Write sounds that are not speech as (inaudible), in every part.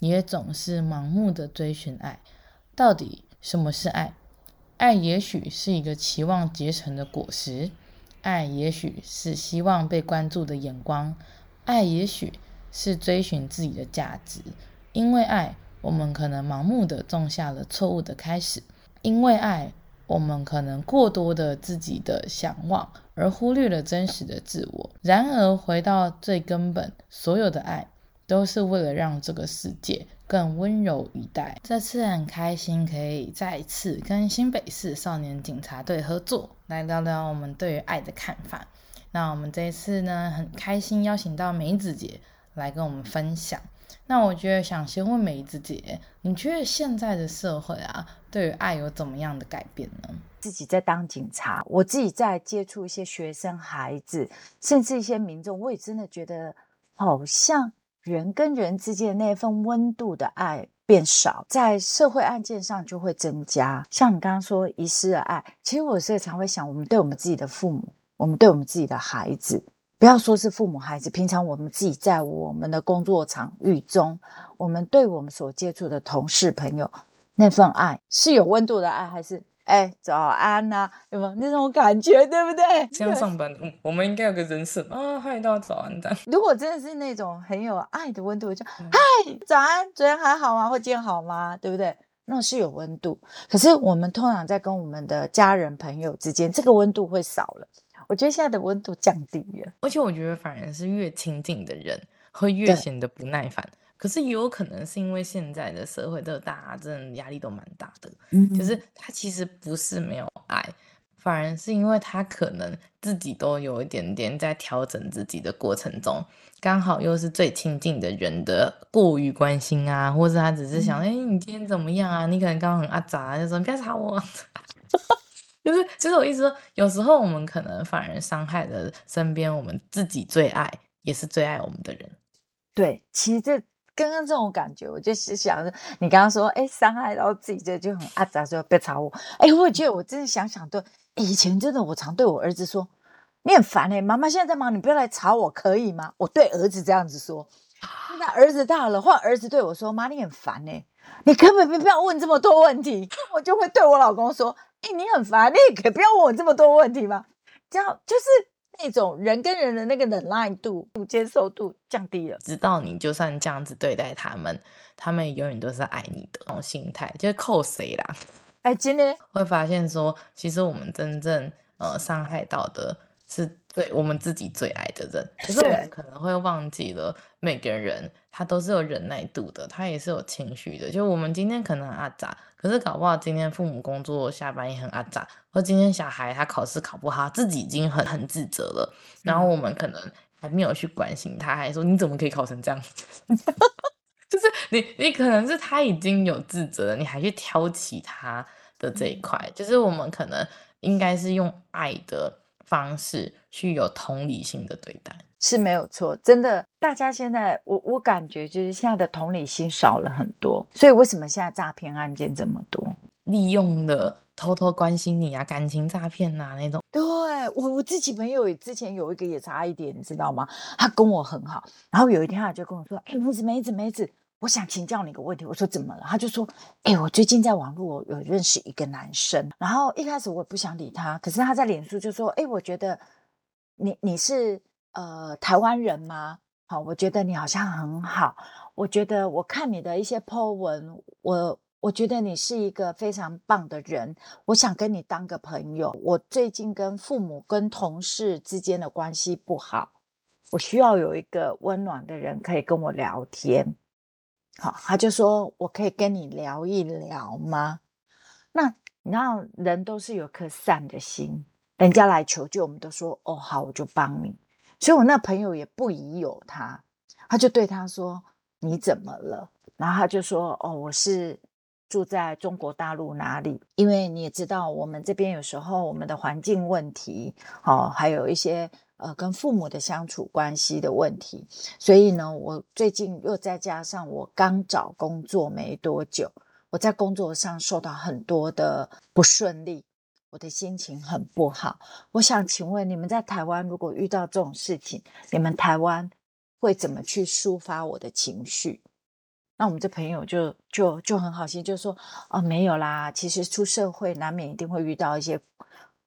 也总是盲目的追寻爱，到底什么是爱？爱也许是一个期望结成的果实，爱也许是希望被关注的眼光，爱也许是追寻自己的价值。因为爱，我们可能盲目的种下了错误的开始；因为爱，我们可能过多的自己的想望，而忽略了真实的自我。然而，回到最根本，所有的爱。都是为了让这个世界更温柔以待。这次很开心可以再一次跟新北市少年警察队合作，来聊聊我们对于爱的看法。那我们这一次呢，很开心邀请到梅子姐来跟我们分享。那我觉得想先问梅子姐，你觉得现在的社会啊，对于爱有怎么样的改变呢？自己在当警察，我自己在接触一些学生、孩子，甚至一些民众，我也真的觉得好像。人跟人之间那份温度的爱变少，在社会案件上就会增加。像你刚刚说遗失的爱，其实我有时常会想，我们对我们自己的父母，我们对我们自己的孩子，不要说是父母孩子，平常我们自己在我们的工作场域中，我们对我们所接触的同事朋友，那份爱是有温度的爱，还是？哎，早安呐、啊，有没有那种感觉，对不对？(laughs) 这样上班，嗯，我们应该有个人设啊，嗨，大家早安的。如果真的是那种很有爱的温度，就嗨，早安，昨天还好吗？或今天好吗？对不对？那是有温度。可是我们通常在跟我们的家人朋友之间，这个温度会少了。我觉得现在的温度降低了，而且我觉得反而是越亲近的人会越显得不耐烦。可是也有可能是因为现在的社会的大家真的压力都蛮大的，嗯，就是他其实不是没有爱，反而是因为他可能自己都有一点点在调整自己的过程中，刚好又是最亲近的人的过于关心啊，或者他只是想，哎、嗯欸，你今天怎么样啊？你可能刚刚很阿杂，就说你不要吵我，(laughs) 就是就是我意思说，有时候我们可能反而伤害了身边我们自己最爱也是最爱我们的人。对，其实这。刚刚这种感觉，我就是想着你刚刚说，哎，伤害到自己这就很阿杂，说别吵我。哎，我觉得我真的想想，对，以前真的我常对我儿子说，你很烦哎，妈妈现在在忙，你不要来吵我，可以吗？我对儿子这样子说。那儿子大了，换儿子对我说，妈，你很烦哎，你根本没必要问这么多问题。(laughs) 我就会对我老公说，哎，你很烦，你也可以不要问我这么多问题吗？这样就是。那种人跟人的那个忍耐度、接受度降低了，直到你就算这样子对待他们，他们永远都是爱你的那种心态，就是扣谁啦？哎，今天会发现说，其实我们真正呃伤害到的是对我们自己最爱的人，可是我们可能会忘记了每个人他都是有忍耐度的，他也是有情绪的。就我们今天可能很阿杂。可是搞不好今天父母工作下班也很阿杂，或今天小孩他考试考不好，自己已经很很自责了，然后我们可能还没有去关心他，还说你怎么可以考成这样子？(laughs) 就是你你可能是他已经有自责了，你还去挑起他的这一块，嗯、就是我们可能应该是用爱的方式去有同理心的对待。是没有错，真的，大家现在我我感觉就是现在的同理心少了很多，所以为什么现在诈骗案件这么多？利用了偷偷关心你啊，感情诈骗啊那种。对，我我自己朋友之前有一个也差一点，你知道吗？他跟我很好，然后有一天他就跟我说：“哎，梅子梅子梅子，我想请教你个问题。”我说：“怎么了？”他就说：“哎，我最近在网络有认识一个男生，然后一开始我不想理他，可是他在脸书就说：‘哎，我觉得你你是’。”呃，台湾人吗？好，我觉得你好像很好。我觉得我看你的一些 po 文，我我觉得你是一个非常棒的人。我想跟你当个朋友。我最近跟父母、跟同事之间的关系不好，我需要有一个温暖的人可以跟我聊天。好，他就说我可以跟你聊一聊吗？那你知道，人都是有颗善的心，人家来求救，我们都说哦，好，我就帮你。所以我那朋友也不疑有他，他就对他说：“你怎么了？”然后他就说：“哦，我是住在中国大陆哪里？因为你也知道，我们这边有时候我们的环境问题，哦，还有一些呃跟父母的相处关系的问题，所以呢，我最近又再加上我刚找工作没多久，我在工作上受到很多的不顺利，我的心情很不好。我想请问你们在台湾，如果遇到这种事情，你们台湾会怎么去抒发我的情绪？那我们这朋友就就就很好心，就说哦，没有啦，其实出社会难免一定会遇到一些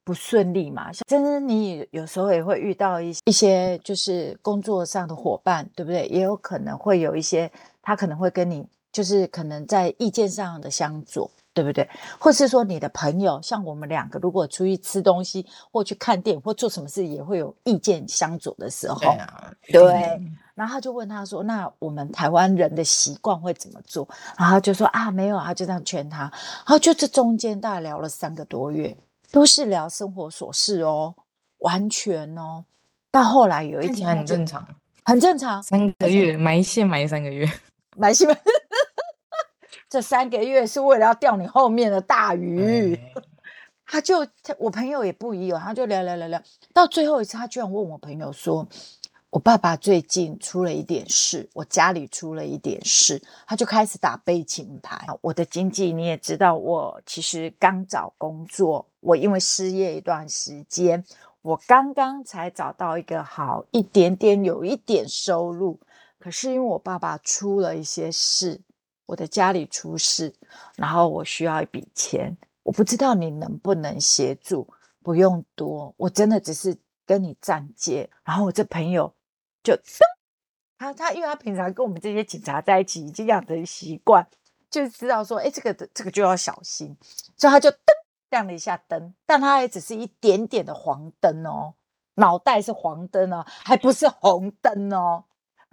不顺利嘛。像真的，你有时候也会遇到一一些就是工作上的伙伴，对不对？也有可能会有一些他可能会跟你就是可能在意见上的相左，对不对？或是说你的朋友，像我们两个，如果出去吃东西或去看电影或做什么事，也会有意见相左的时候，对啊，对。然后他就问他说：“那我们台湾人的习惯会怎么做？”然后就说：“啊，没有啊。”他就这样劝他。然后就这中间大概聊了三个多月，都是聊生活琐事哦，完全哦。到后来有一天很正常，很正常。三个月埋线埋三个月，埋线埋。这三个月是为了要钓你后面的大鱼。(laughs) 他就我朋友也不疑有，他就聊聊聊聊，到最后一次，他居然问我朋友说。我爸爸最近出了一点事，我家里出了一点事，他就开始打悲情牌。我的经济你也知道，我其实刚找工作，我因为失业一段时间，我刚刚才找到一个好一点点，有一点收入。可是因为我爸爸出了一些事，我的家里出事，然后我需要一笔钱，我不知道你能不能协助，不用多，我真的只是跟你暂借。然后我这朋友。就，他他，因为他平常跟我们这些警察在一起，已经养成习惯，就知道说，哎，这个这个就要小心，所以他就噔亮了一下灯，但他也只是一点点的黄灯哦，脑袋是黄灯哦，还不是红灯哦。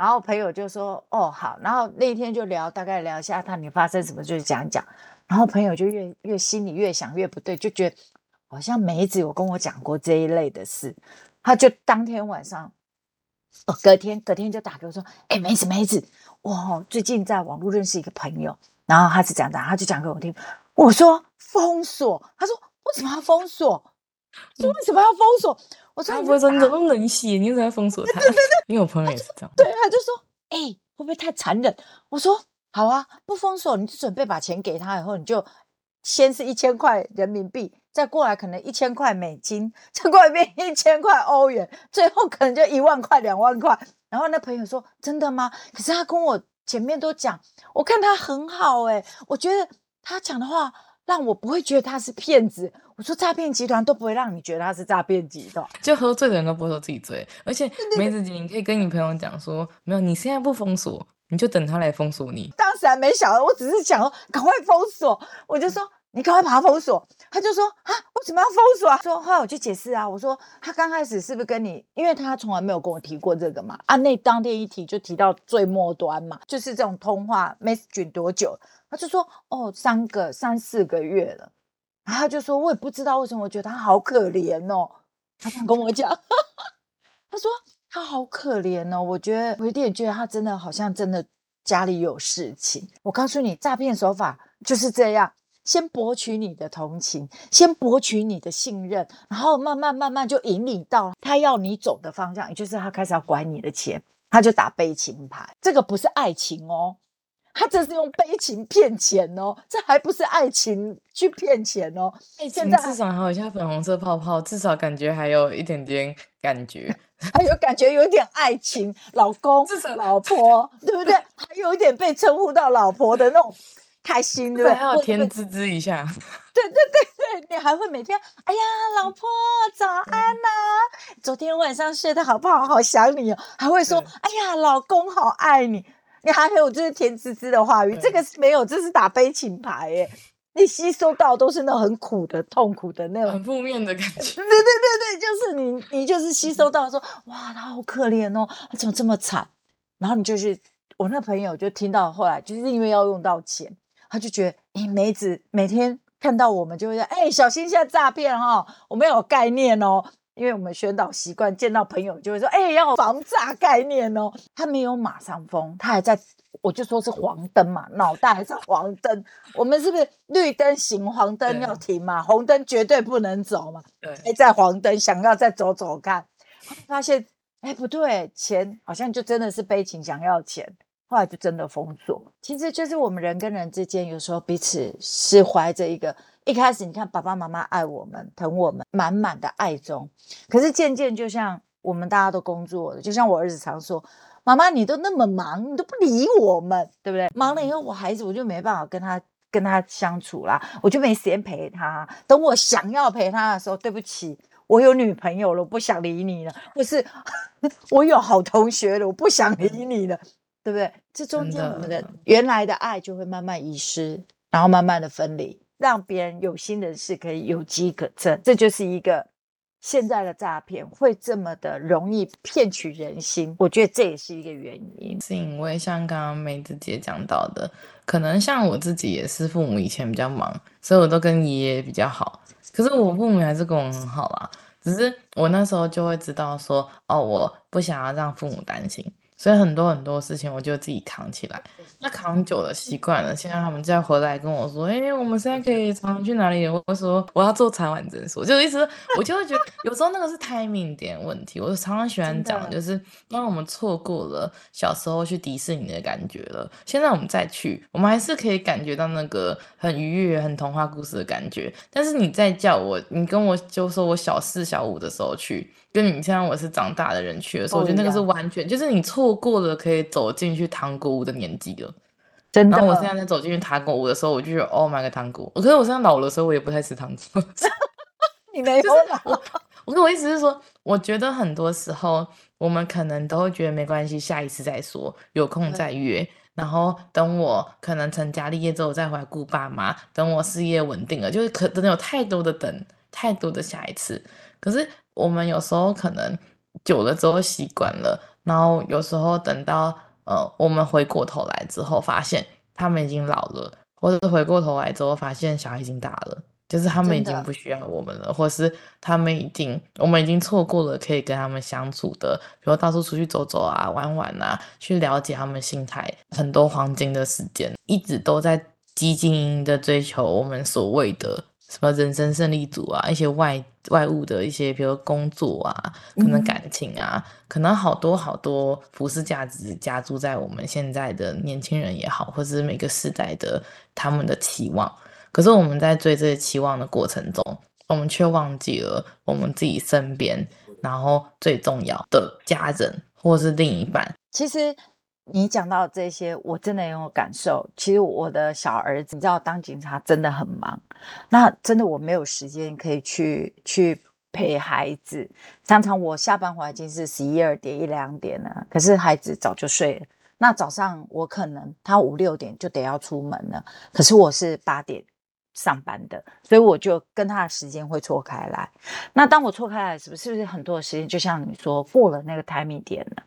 然后朋友就说，哦好，然后那一天就聊，大概聊一下他你发生什么，就是讲讲。然后朋友就越越心里越想越不对，就觉得好像梅子有跟我讲过这一类的事，他就当天晚上。哦，隔天隔天就打给我说：“哎，梅子梅子，我最近在网络认识一个朋友，然后他是这样的，他就讲给我听。我说封锁，他说为什么要封锁？说为什么要封锁？我说你不会说你怎么冷血？你为什么要封锁他？因为我朋友也是这样。对，他就说：哎，会不会太残忍？我说好啊，不封锁，你就准备把钱给他，以后你就先是一千块人民币。”再过来可能一千块美金，再过来变一千块欧元，最后可能就一万块、两万块。然后那朋友说：“真的吗？”可是他跟我前面都讲，我看他很好诶，我觉得他讲的话让我不会觉得他是骗子。我说诈骗集团都不会让你觉得他是诈骗集团，就喝醉的人都不会说自己醉。而且梅子姐，你可以跟你朋友讲说，没有，你现在不封锁，你就等他来封锁你。当时还没想到，我只是想说赶快封锁，我就说。你赶快把他封锁，他就说啊，为什么要封锁啊？说后来我去解释啊，我说他刚开始是不是跟你，因为他从来没有跟我提过这个嘛，啊，那当天一提就提到最末端嘛，就是这种通话 message 多久？他就说哦，三个三四个月了，然后他就说我也不知道为什么，我觉得他好可怜哦，他想跟我讲，(laughs) 他说他好可怜哦，我觉得我有点觉得他真的好像真的家里有事情。我告诉你，诈骗手法就是这样。先博取你的同情，先博取你的信任，然后慢慢慢慢就引领到他要你走的方向，也就是他开始要管你的钱，他就打悲情牌。这个不是爱情哦，他这是用悲情骗钱哦，这还不是爱情去骗钱哦。现在至少还有一下粉红色泡泡，至少感觉还有一点点感觉，(laughs) 还有感觉有一点爱情，老公、至少老婆，对不对？(laughs) 还有一点被称呼到老婆的那种。开心对不对？还要甜滋滋一下。(laughs) 对对对对，你还会每天，哎呀，老婆早安呐、啊！昨天晚上睡得好不好？好想你哦。还会说，哎呀，老公好爱你。你还有就是甜滋滋的话语，这个是没有，这是打悲情牌耶。你吸收到都是那种很苦的、痛苦的那种，很负面的感觉。(laughs) 对对对对，就是你，你就是吸收到说，哇，他好可怜哦，他怎么这么惨？然后你就去我那朋友就听到后来，就是因为要用到钱。他就觉得，诶，梅子每天看到我们就会说，诶，小心一下诈骗哈，我们要有概念哦。因为我们宣导习惯，见到朋友就会说：“哎、欸，要有防诈概念哦。”他没有马上封，他还在，我就说是黄灯嘛，脑袋还是黄灯。我们是不是绿灯行，黄灯要停嘛？红灯绝对不能走嘛？对，还在黄灯，想要再走走看，发现哎、欸、不对，钱好像就真的是悲情，想要钱。后来就真的封锁，其实就是我们人跟人之间，有时候彼此是怀着一个一开始，你看爸爸妈妈爱我们、疼我们，满满的爱中。可是渐渐，就像我们大家都工作了，就像我儿子常说：“妈妈，你都那么忙，你都不理我们，对不对？忙了以后，我孩子我就没办法跟他跟他相处啦，我就没时间陪他。等我想要陪他的时候，对不起，我有女朋友了，我不想理你了；或是 (laughs) 我有好同学了，我不想理你了。”对不对？这中间我们的原来的爱就会慢慢遗失，然后慢慢的分离，让别人有心人士可以有机可乘。这就是一个现在的诈骗会这么的容易骗取人心。我觉得这也是一个原因，是因为像刚刚梅子姐讲到的，可能像我自己也是父母以前比较忙，所以我都跟爷爷比较好。可是我父母还是跟我很好啦，只是我那时候就会知道说，哦，我不想要让父母担心。所以很多很多事情我就自己扛起来，那扛久了习惯了。现在他们再回来跟我说：“哎、欸，我们现在可以常常去哪里？”我说：“我要做产晚诊所。”就意思，我就会觉得有时候那个是 timing 点问题。我常常喜欢讲，就是当我们错过了小时候去迪士尼的感觉了，现在我们再去，我们还是可以感觉到那个很愉悦、很童话故事的感觉。但是你再叫我，你跟我就说我小四、小五的时候去。跟你现在我是长大的人去的时候，我觉得那个是完全就是你错过了可以走进去糖果屋的年纪了。真的。然后我现在在走进去糖果屋的时候，我就觉得 Oh my god，糖果。可是我现在老的时候，我也不太吃糖果。(laughs) 你没有老。我 (laughs) 我跟我意思是说，我觉得很多时候我们可能都会觉得没关系，下一次再说，有空再约。然后等我可能成家立业之后再回来顾爸妈，等我事业稳定了，就是可真的有太多的等，太多的下一次。可是。我们有时候可能久了之后习惯了，然后有时候等到呃我们回过头来之后，发现他们已经老了，或者是回过头来之后发现小孩已经大了，就是他们已经不需要我们了，或是他们已经我们已经错过了可以跟他们相处的，比如到处出去走走啊、玩玩啊，去了解他们心态，很多黄金的时间，一直都在积极的追求我们所谓的。什么人生胜利组啊，一些外外物的一些，比如工作啊，可能感情啊，嗯、可能好多好多普世价值加注在我们现在的年轻人也好，或者是每个时代的他们的期望。可是我们在追这些期望的过程中，我们却忘记了我们自己身边，然后最重要的家人或是另一半。其实。你讲到这些，我真的有感受。其实我的小儿子，你知道，当警察真的很忙，那真的我没有时间可以去去陪孩子。常常我下班回来已经是十一二点一两点了，可是孩子早就睡了。那早上我可能他五六点就得要出门了，可是我是八点上班的，所以我就跟他的时间会错开来。那当我错开来，是不是是不是很多的时间就像你说过了那个 timing 点了？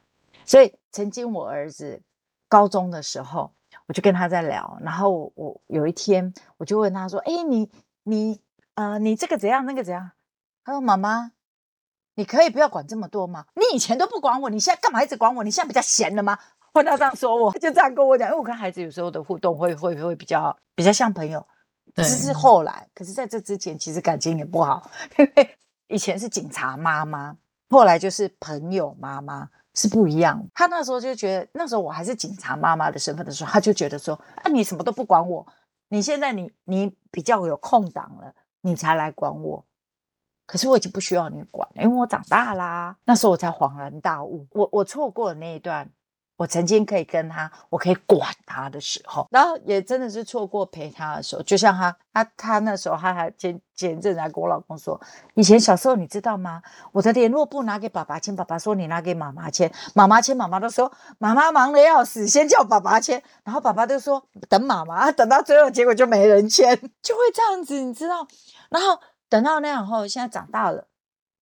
所以曾经我儿子高中的时候，我就跟他在聊，然后我有一天我就问他说：“哎，你你呃，你这个怎样，那个怎样？”他说：“妈妈，你可以不要管这么多吗？你以前都不管我，你现在干嘛一直管我？你现在比较闲了吗？”问他这样说我，我就这样跟我讲，因为我跟孩子有时候的互动会会会比较比较像朋友，只是后来，可是在这之前其实感情也不好，因为以前是警察妈妈，后来就是朋友妈妈。是不一样。他那时候就觉得，那时候我还是警察妈妈的身份的时候，他就觉得说：“啊，你什么都不管我，你现在你你比较有空档了，你才来管我。可是我已经不需要你管了，因为我长大啦。那时候我才恍然大悟，我我错过了那一段。”我曾经可以跟他，我可以管他的时候，然后也真的是错过陪他的时候。就像他，他，他那时候他还前前阵子还跟我老公说，以前小时候你知道吗？我的联络簿拿给爸爸签，爸爸说你拿给妈妈签，妈妈签，妈妈都说妈妈忙得要死，先叫爸爸签，然后爸爸就说等妈妈，等到最后结果就没人签，(laughs) 就会这样子，你知道？然后等到那样后，现在长大了，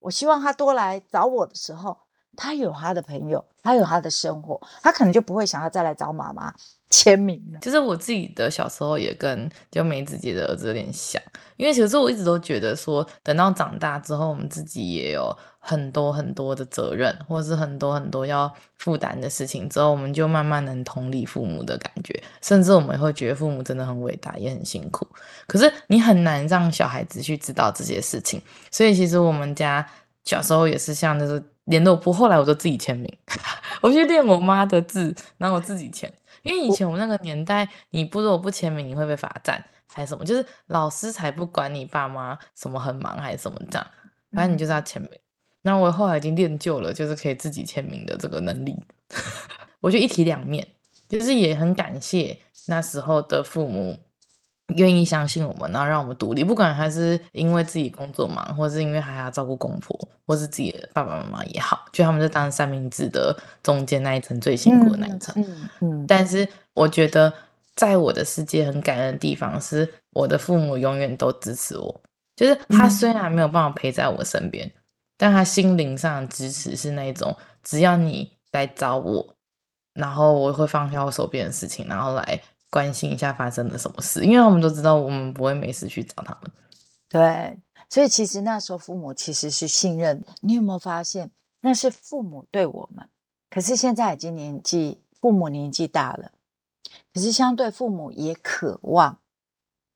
我希望他多来找我的时候。他有他的朋友，他有他的生活，他可能就不会想要再来找妈妈。签名了。其实我自己的小时候也跟就梅子姐的儿子有点像，因为其实我一直都觉得说，等到长大之后，我们自己也有很多很多的责任，或是很多很多要负担的事情之后，我们就慢慢能同理父母的感觉，甚至我们也会觉得父母真的很伟大，也很辛苦。可是你很难让小孩子去知道这些事情，所以其实我们家小时候也是像就是联络簿，后来我就自己签名，(laughs) 我去练我妈的字，然后我自己签。因为以前我们那个年代，你不如果不签名，你会被罚站还是什么？就是老师才不管你爸妈什么很忙还是什么这样，反正你就是要签名。那、嗯、我后来已经练就了，就是可以自己签名的这个能力。(laughs) 我就一体两面，就是也很感谢那时候的父母。愿意相信我们，然后让我们独立，不管还是因为自己工作忙，或是因为还要照顾公婆，或是自己的爸爸妈妈也好，就他们就当三明治的中间那一层最辛苦的那一层。嗯嗯，嗯。但是我觉得，在我的世界很感恩的地方是，我的父母永远都支持我。就是他虽然没有办法陪在我身边，嗯、但他心灵上的支持是那种，只要你来找我，然后我会放下我手边的事情，然后来。关心一下发生了什么事，因为他们都知道我们不会没事去找他们。对，所以其实那时候父母其实是信任。你有没有发现，那是父母对我们？可是现在已经年纪，父母年纪大了，可是相对父母也渴望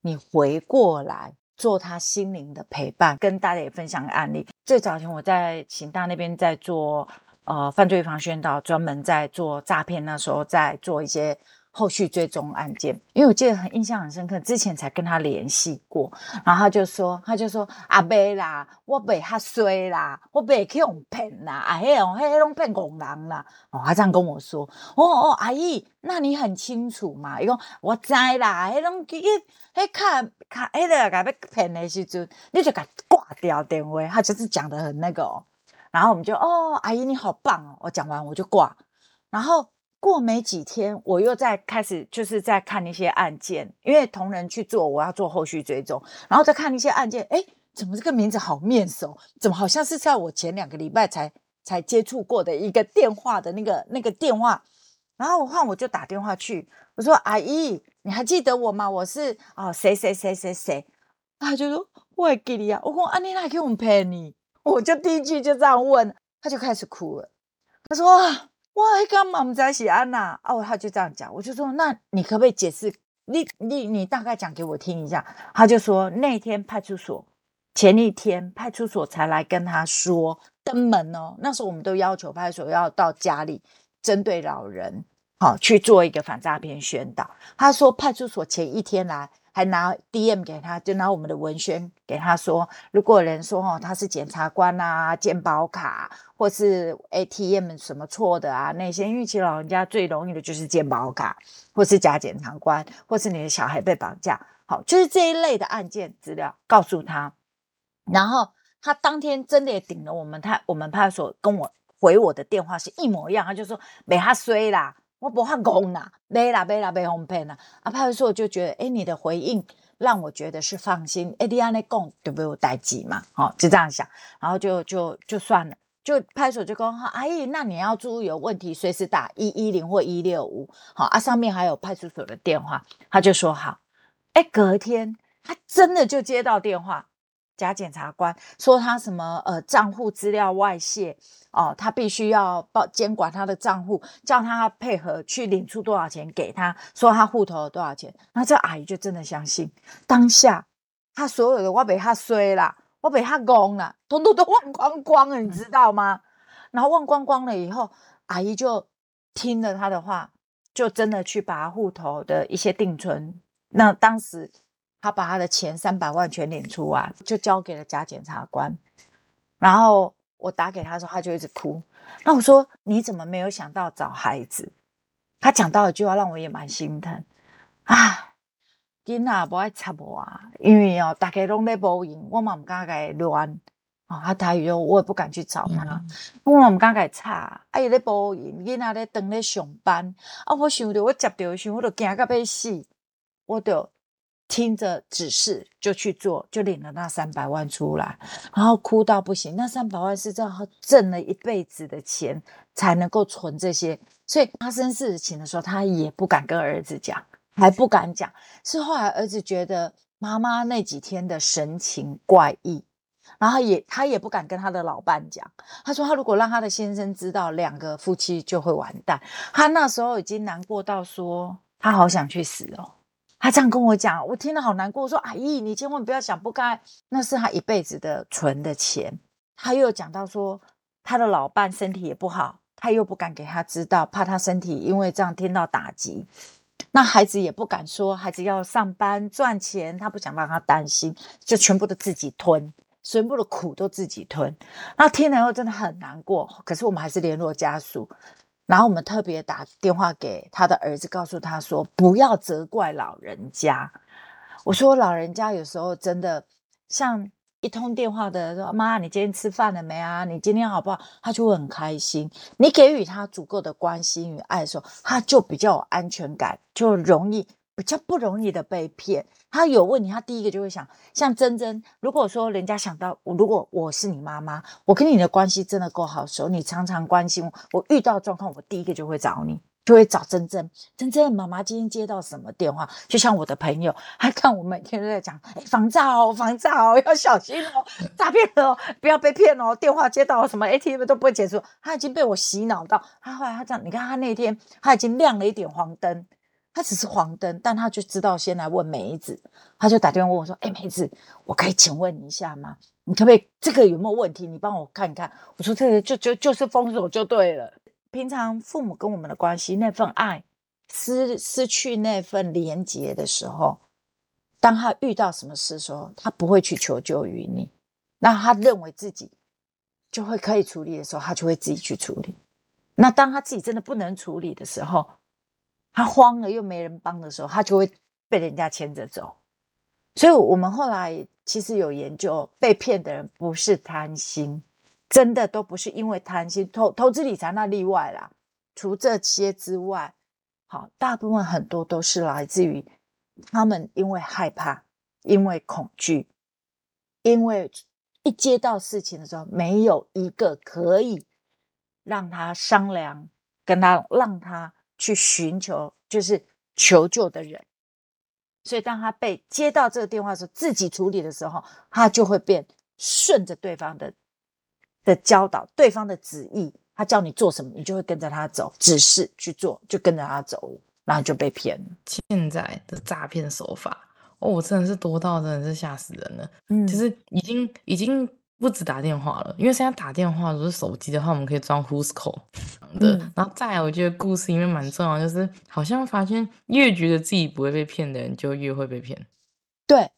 你回过来做他心灵的陪伴。跟大家也分享个案例，最早前我在刑大那边在做呃犯罪防宣导，专门在做诈骗，那时候在做一些。后续追踪案件，因为我记得很印象很深刻，之前才跟他联系过，然后他就说，他就说阿伯啦，我被他衰啦，我被去用骗啦，啊嘿哦嘿拢骗工人啦，哦他这样跟我说，哦哦阿姨，那你很清楚嘛？伊讲我知啦，迄拢去迄卡卡迄个甲要骗的时阵，你就甲挂掉电话，他就是讲得很那个哦，然后我们就哦阿姨你好棒哦，我讲完我就挂，然后。过没几天，我又在开始就是在看一些案件，因为同仁去做，我要做后续追踪，然后再看一些案件，哎，怎么这个名字好面熟？怎么好像是在我前两个礼拜才才接触过的一个电话的那个那个电话？然后我换我就打电话去，我说阿姨，你还记得我吗？我是哦谁谁谁谁谁？他就说我还记得呀，我说啊你哪给我们陪你？我就第一句就这样问，他就开始哭了，他说。哇，干嘛不在西安呐？哦，他就这样讲，我就说，那你可不可以解释？你你你大概讲给我听一下。他就说，那天派出所前一天派出所才来跟他说登门哦。那时候我们都要求派出所要到家里针对老人好、哦、去做一个反诈骗宣导。他说派出所前一天来。还拿 DM 给他，就拿我们的文宣给他说，如果有人说哦他是检察官啊，健保卡或是 ATM 什么错的啊，那些，因为其实老人家最容易的就是健保卡，或是假检察官，或是你的小孩被绑架，好，就是这一类的案件资料告诉他，然后他当天真的也顶了我们，他我们派出所跟我回我的电话是一模一样，他就说没他衰啦。我不怕讲啦，没啦没啦被哄骗啦。啊，派出所就觉得，哎，你的回应让我觉得是放心。哎，你安尼讲就没有代志嘛，好、哦，就这样想，然后就就就算了，就派出所就说，阿姨，那你要注意有问题，随时打一一零或一六五，好啊，上面还有派出所的电话，他就说好。哎，隔天他真的就接到电话。假检察官说他什么呃账户资料外泄哦，他必须要报监管他的账户，叫他配合去领出多少钱给他，说他户头有多少钱。那这阿姨就真的相信，当下他所有的我被他衰了，我被他拱了，统统都忘光光了，你知道吗？然后忘光光了以后，阿姨就听了他的话，就真的去把户头的一些定存，那当时。他把他的钱三百万全领出来，就交给了假检察官。然后我打给他的时候，他就一直哭。那我说：“你怎么没有想到找孩子？”他讲到一句话，让我也蛮心疼。啊，囡仔不爱插我啊，因为哦，大家拢在报应，我嘛唔敢给乱。啊、哦，他台语我也不敢去找他，嗯、我嘛唔敢给插。啊，伊在报应，囡仔咧等咧上班。啊，我想着我接到的时候，我都惊到要死，我就。听着指示就去做，就领了那三百万出来，然后哭到不行。那三百万是这样挣了一辈子的钱才能够存这些，所以发生事情的时候，他也不敢跟儿子讲，还不敢讲。是后来儿子觉得妈妈那几天的神情怪异，然后也他也不敢跟他的老伴讲。他说他如果让他的先生知道，两个夫妻就会完蛋。他那时候已经难过到说，他好想去死哦。他这样跟我讲，我听了好难过。我说：“阿姨，你千万不要想不开，那是他一辈子的存的钱。”他又讲到说，他的老伴身体也不好，他又不敢给他知道，怕他身体因为这样听到打击。那孩子也不敢说，孩子要上班赚钱，他不想让他担心，就全部都自己吞，全部的苦都自己吞。那听了以后真的很难过。可是我们还是联络家属。然后我们特别打电话给他的儿子，告诉他说：“不要责怪老人家。”我说：“老人家有时候真的像一通电话的说，妈，你今天吃饭了没啊？你今天好不好？”他就会很开心。你给予他足够的关心与爱的时候，他就比较有安全感，就容易。比较不容易的被骗，他有问题，他第一个就会想，像珍珍，如果说人家想到，如果我是你妈妈，我跟你的关系真的够好的时候，你常常关心我，我遇到状况，我第一个就会找你，就会找珍珍。珍珍，妈妈今天接到什么电话？就像我的朋友，还看我每天都在讲，哎，防诈哦，防诈哦，要小心哦，诈骗哦，不要被骗哦，电话接到什么 ATM 都不会结束，他已经被我洗脑到，他后来他这样，你看他那天他已经亮了一点黄灯。他只是黄灯，但他就知道先来问梅子，他就打电话问我说：“哎，梅子，我可以请问你一下吗？你可不可以这个有没有问题？你帮我看一看。”我说：“这个就就就是封锁就对了。平常父母跟我们的关系，那份爱失失去那份连结的时候，当他遇到什么事的时候，他不会去求救于你。那他认为自己就会可以处理的时候，他就会自己去处理。那当他自己真的不能处理的时候，他慌了又没人帮的时候，他就会被人家牵着走。所以，我们后来其实有研究，被骗的人不是贪心，真的都不是因为贪心。投投资理财那例外啦，除这些之外，好，大部分很多都是来自于他们因为害怕，因为恐惧，因为一接到事情的时候，没有一个可以让他商量，跟他让他。去寻求就是求救的人，所以当他被接到这个电话的时候，自己处理的时候，他就会变顺着对方的的教导，对方的旨意，他叫你做什么，你就会跟着他走，指示去做，就跟着他走，然后就被骗了。现在的诈骗手法，哦，真的是多到真的是吓死人了。嗯，其实已经已经。不止打电话了，因为现在打电话如果是手机的话，我们可以装 Who's Call 的。嗯、然后再来，我觉得故事里面蛮重要，就是好像发现越觉得自己不会被骗的人，就越会被骗。对，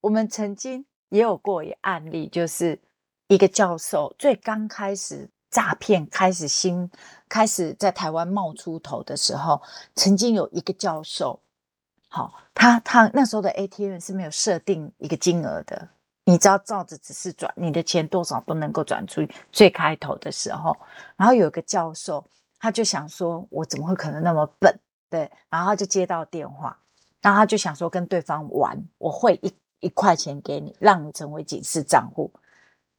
我们曾经也有过一案例，就是一个教授最刚开始诈骗开始新开始在台湾冒出头的时候，曾经有一个教授，好，他他那时候的 ATM 是没有设定一个金额的。你知道照着指示转，你的钱多少都能够转出去。最开头的时候，然后有个教授，他就想说：“我怎么会可能那么笨？”对，然后他就接到电话，然后他就想说跟对方玩，我汇一一块钱给你，让你成为警示账户。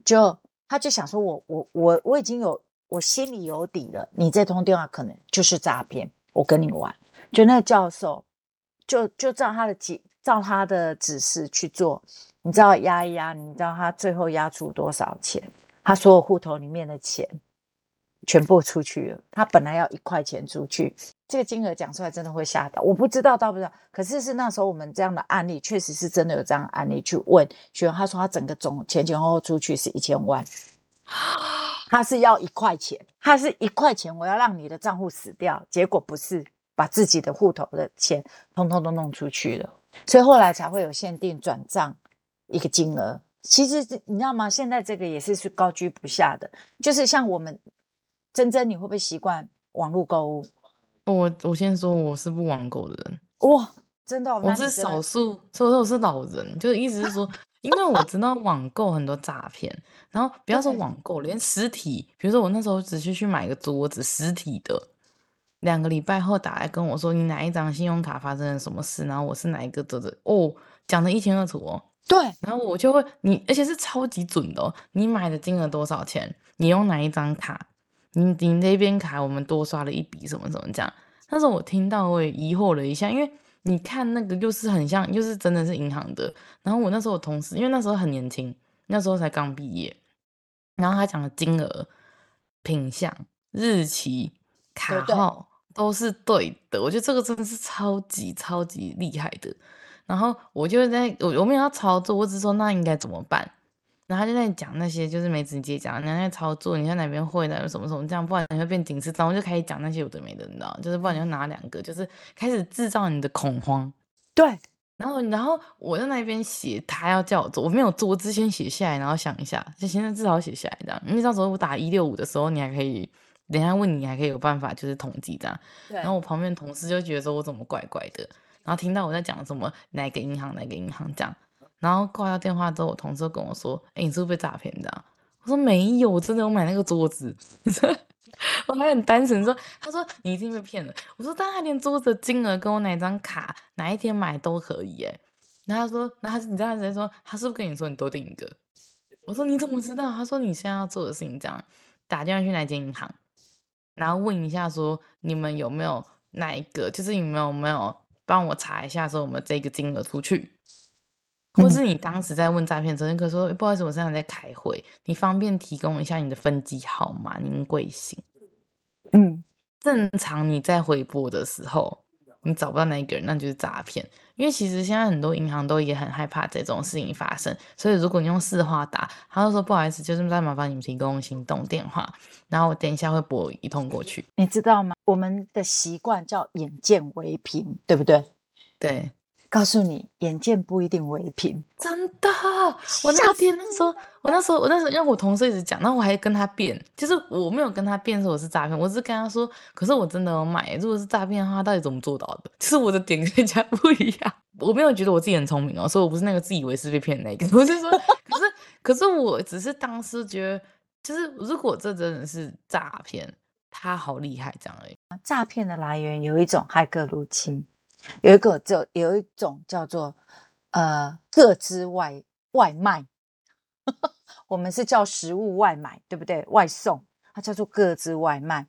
就他就想说我我我我已经有我心里有底了，你这通电话可能就是诈骗，我跟你玩。就那个教授就就照他的指照他的指示去做。你知道压一压，你知道他最后压出多少钱？他所有户头里面的钱全部出去了。他本来要一块钱出去，这个金额讲出来真的会吓到。我不知道到不知道，可是是那时候我们这样的案例，确实是真的有这样的案例去问学员，他说他整个总前前后后出去是一千万，他是要一块钱，他是一块钱，我要让你的账户死掉，结果不是把自己的户头的钱通通都弄出去了，所以后来才会有限定转账。一个金额，其实你知道吗？现在这个也是是高居不下的，就是像我们珍珍，你会不会习惯网络购物？我我先说，我是不网购的人。哇，真的，我是少数，所以说我是老人，就是意思是说，(laughs) 因为我知道网购很多诈骗，然后不要说网购，连实体，比如说我那时候只是去买个桌子，实体的，两个礼拜后打来跟我说，你哪一张信用卡发生了什么事，然后我是哪一个得的哦，讲的一清二楚哦。对，然后我就会你，而且是超级准的哦。你买的金额多少钱？你用哪一张卡？你你那边卡我们多刷了一笔什么什么这样。但是我听到我也疑惑了一下，因为你看那个又是很像，又是真的是银行的。然后我那时候我同事，因为那时候很年轻，那时候才刚毕业，然后他讲的金额、品相、日期、卡号。都是对的，我觉得这个真的是超级超级厉害的。然后我就在我我没有要操作，我只是说那应该怎么办。然后他就在讲那些就是梅子姐讲，你在操作，你在哪边会的什么什么这样，不然你会变警示。然后我就开始讲那些有的没的，你知道，就是不然你就拿两个，就是开始制造你的恐慌。对，然后然后我在那边写，他要叫我做，我没有做，我之前写下来，然后想一下，就现在至少写下来这样。因为到时候我打一六五的时候，你还可以。等下问你还可以有办法，就是统计这样。对。然后我旁边同事就觉得说我怎么怪怪的，然后听到我在讲什么哪个银行哪个银行这样，然后挂掉电话之后，我同事就跟我说：“哎，你是不是被诈骗的？”我说：“没有，我真的有买那个桌子。”我还很单纯说：“他说你一定被骗了。”我说：“但他连桌子金额跟我哪张卡哪一天买都可以。”哎，然后他说：“那他你知道他直接说他是不是跟你说你多订一个？”我说：“你怎么知道？”他说：“你现在要做的事情这样，打电话去哪间银行。”然后问一下，说你们有没有哪一个？就是你们有没有帮我查一下，说我们这个金额出去，或是你当时在问诈骗时，你可说不好意思，我现在在开会，你方便提供一下你的分机号码？您贵姓？嗯，正常你在回拨的时候。你找不到那一个人，那就是诈骗。因为其实现在很多银行都也很害怕这种事情发生，所以如果你用四话打，他就说不好意思，就是再麻烦你们提供行动电话，然后我等一下会拨一通过去。你知道吗？我们的习惯叫眼见为凭，对不对？对。告诉你，眼见不一定为凭，真的。我那天那时候，我那时候，我那时候，因为我同事一直讲，然后我还跟他辩，就是我没有跟他辩说我是诈骗，我只是跟他说，可是我真的有买。如果是诈骗的话，到底怎么做到的？就是我的点跟人家不一样。我没有觉得我自己很聪明哦，所以我不是那个自以为是被骗的那个。我是说，可是，可是我只是当时觉得，就是如果这真的是诈骗，他好厉害这样而已。诈骗的来源有一种骇客入侵。有一个就有一种叫做呃个资外外卖，(laughs) 我们是叫食物外卖，对不对？外送，它叫做个资外卖，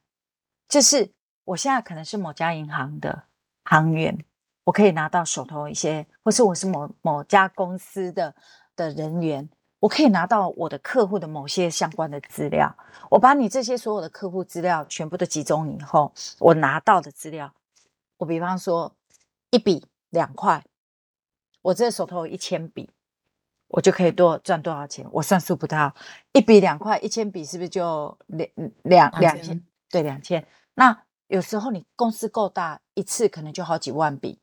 就是我现在可能是某家银行的行员，我可以拿到手头一些，或是我是某某家公司的的人员，我可以拿到我的客户的某些相关的资料，我把你这些所有的客户资料全部都集中以后，我拿到的资料，我比方说。一笔两块，我这手头有一千笔，我就可以多赚多少钱？我算数不到，一笔两块，一千笔是不是就两两两千？对，两千。那有时候你公司够大，一次可能就好几万笔。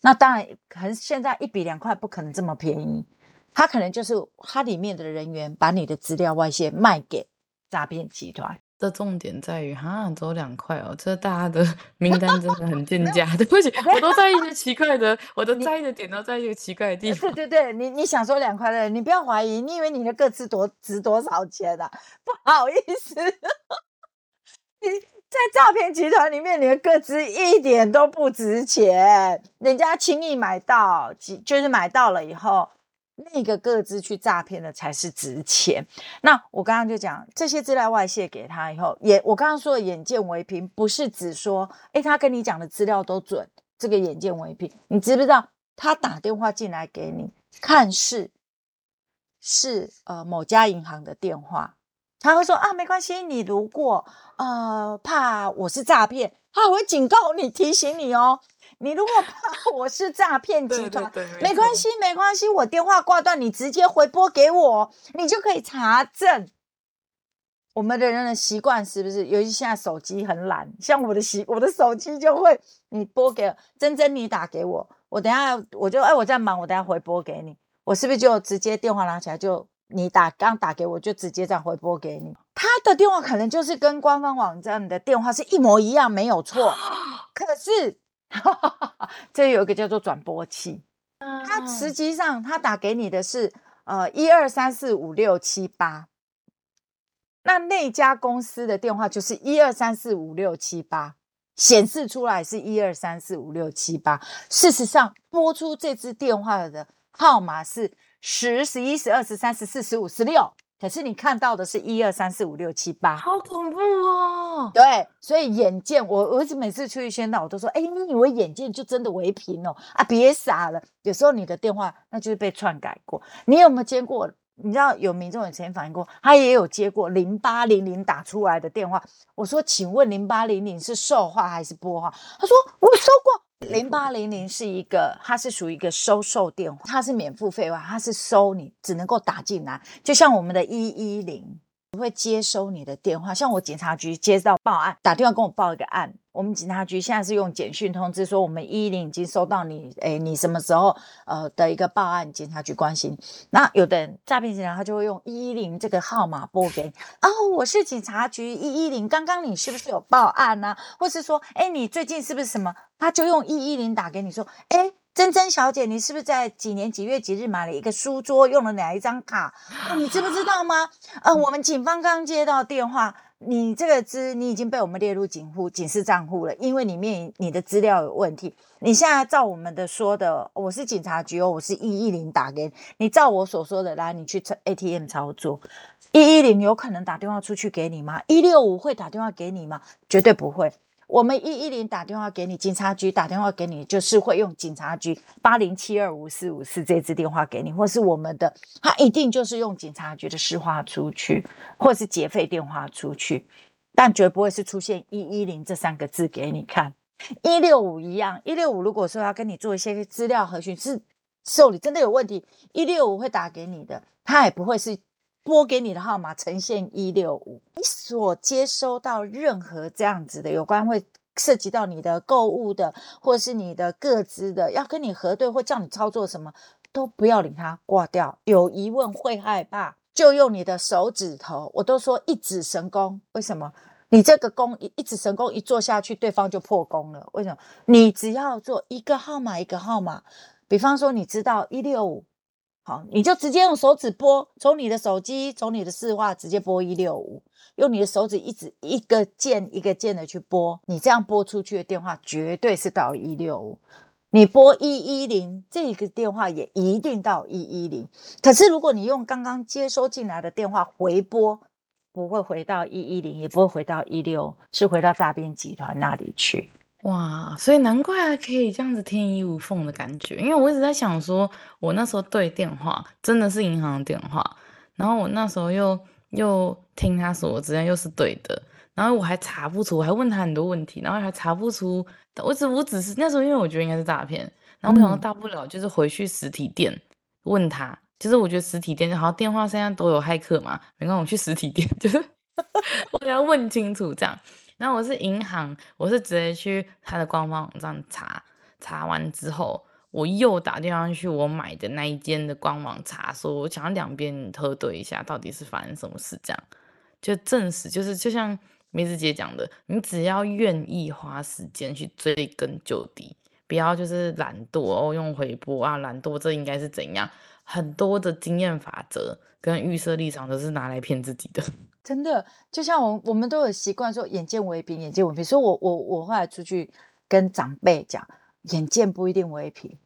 那当然，可能现在一笔两块不可能这么便宜，它可能就是它里面的人员把你的资料外泄卖给诈骗集团。的重点在于，哈，只有两块哦，这大家的 (laughs) 名单真的很 (laughs) 贱价。对不起，我都在一些奇怪的，我都在意的点都在一个奇怪的地方。对对对，你你想说两块的，你不要怀疑，你以为你的个资多值多少钱啊？(laughs) 不好意思，你在诈骗集团里面，你的个资一点都不值钱，人家轻易买到，就是买到了以后。那个各自去诈骗的才是值钱。那我刚刚就讲这些资料外泄给他以后，也我刚刚说的眼见为凭，不是指说，诶，他跟你讲的资料都准，这个眼见为凭。你知不知道他打电话进来给你，看是是呃某家银行的电话，他会说啊没关系，你如果呃怕我是诈骗，他会警告你，提醒你哦。你如果怕 (laughs) 我是诈骗集团，没关系，没关系，我电话挂断，你直接回拨给我，你就可以查证。我们的人的习惯是不是？尤其现在手机很懒，像我的习，我的手机就会，你拨给珍珍，你打给我，我等下我就哎我在忙，我等下回拨给你，我是不是就直接电话拿起来就你打刚打给我就直接这样回拨给你？他的电话可能就是跟官方网站的电话是一模一样，没有错，可是。哈哈哈，这有一个叫做转播器，它。实际上它打给你的是呃一二三四五六七八，那那家公司的电话就是一二三四五六七八，显示出来是一二三四五六七八，事实上拨出这支电话的号码是十、十一、十二、十三、十四、十五、十六，可是你看到的是一二三四五六七八，好恐怖哦！对，所以眼见我，我每次出去宣导，我都说，哎，你以为眼见就真的为凭哦？啊，别傻了，有时候你的电话那就是被篡改过，你有没有接过？你知道有民众也曾经反映过，他也有接过零八零零打出来的电话。我说，请问零八零零是受话还是拨话？他说我收过。零八零零是一个，它是属于一个收受电话，它是免付费话，它是收你只能够打进来，就像我们的一一零。会接收你的电话，像我警察局接到报案，打电话跟我报一个案，我们警察局现在是用简讯通知说，我们一一零已经收到你，诶，你什么时候呃的一个报案，警察局关心。那有的人诈骗集团他就会用一一零这个号码拨给你，哦，我是警察局一一零，刚刚你是不是有报案呢、啊？或是说，诶，你最近是不是什么？他就用一一零打给你说，诶。珍珍小姐，你是不是在几年几月几日买了一个书桌，用了哪一张卡？你知不知道吗？呃，我们警方刚接到电话，你这个资你已经被我们列入警户警示账户了，因为里面你的资料有问题。你现在照我们的说的，我是警察局哦，我是一一零打给你，你照我所说的来，你去 ATM 操作。一一零有可能打电话出去给你吗？一六五会打电话给你吗？绝对不会。我们一一零打电话给你，警察局打电话给你，就是会用警察局八零七二五四五四这支电话给你，或是我们的，他一定就是用警察局的市话出去，或是劫匪电话出去，但绝不会是出现一一零这三个字给你看。一六五一样，一六五如果说要跟你做一些资料核询，是受理真的有问题，一六五会打给你的，他也不会是。拨给你的号码呈现一六五，你所接收到任何这样子的有关会涉及到你的购物的，或是你的个资的，要跟你核对或叫你操作什么，都不要理他，挂掉。有疑问会害怕，就用你的手指头，我都说一指神功。为什么？你这个功一一指神功一做下去，对方就破功了。为什么？你只要做一个号码一个号码，比方说你知道一六五。好，你就直接用手指拨，从你的手机，从你的市话直接拨一六五，用你的手指一直一个键一个键的去拨，你这样拨出去的电话绝对是到一六五。你拨一一零，这个电话也一定到一一零。可是如果你用刚刚接收进来的电话回拨，不会回到一一零，也不会回到一六，是回到诈骗集团那里去。哇，所以难怪可以这样子天衣无缝的感觉，因为我一直在想说，我那时候对电话真的是银行的电话，然后我那时候又又听他说我之前又是对的，然后我还查不出，我还问他很多问题，然后还查不出，我只我只是那时候因为我觉得应该是诈骗，然后我想说大不了就是回去实体店问他，其实我觉得实体店好像电话现在都有骇客嘛，没关系，我去实体店就是 (laughs) 我要问清楚这样。然后我是银行，我是直接去他的官方网站查，查完之后，我又打电话去我买的那一间的官网查，说我想要两边核对一下，到底是发生什么事，这样就证实，就是就像梅子姐讲的，你只要愿意花时间去追根究底，不要就是懒惰哦，用回拨啊，懒惰这应该是怎样？很多的经验法则跟预设立场都是拿来骗自己的。真的，就像我我们都有习惯说“眼见为凭，眼见为凭”，所以我我我后来出去跟长辈讲，眼见不一定为凭。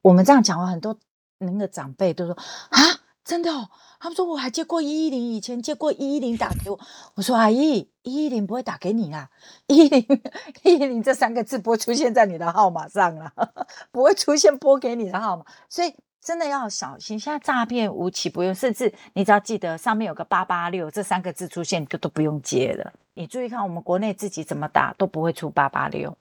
我们这样讲话，很多您的长辈都说啊，真的哦。他们说我还接过一一零，以前接过一一零打给我。我说阿姨，一一零不会打给你啦，一一零一一零这三个字不会出现在你的号码上啦，(laughs) 不会出现拨给你的号码，所以。真的要小心，现在诈骗无奇不用，甚至你只要记得上面有个八八六这三个字出现，就都不用接了。你注意看，我们国内自己怎么打都不会出八八六，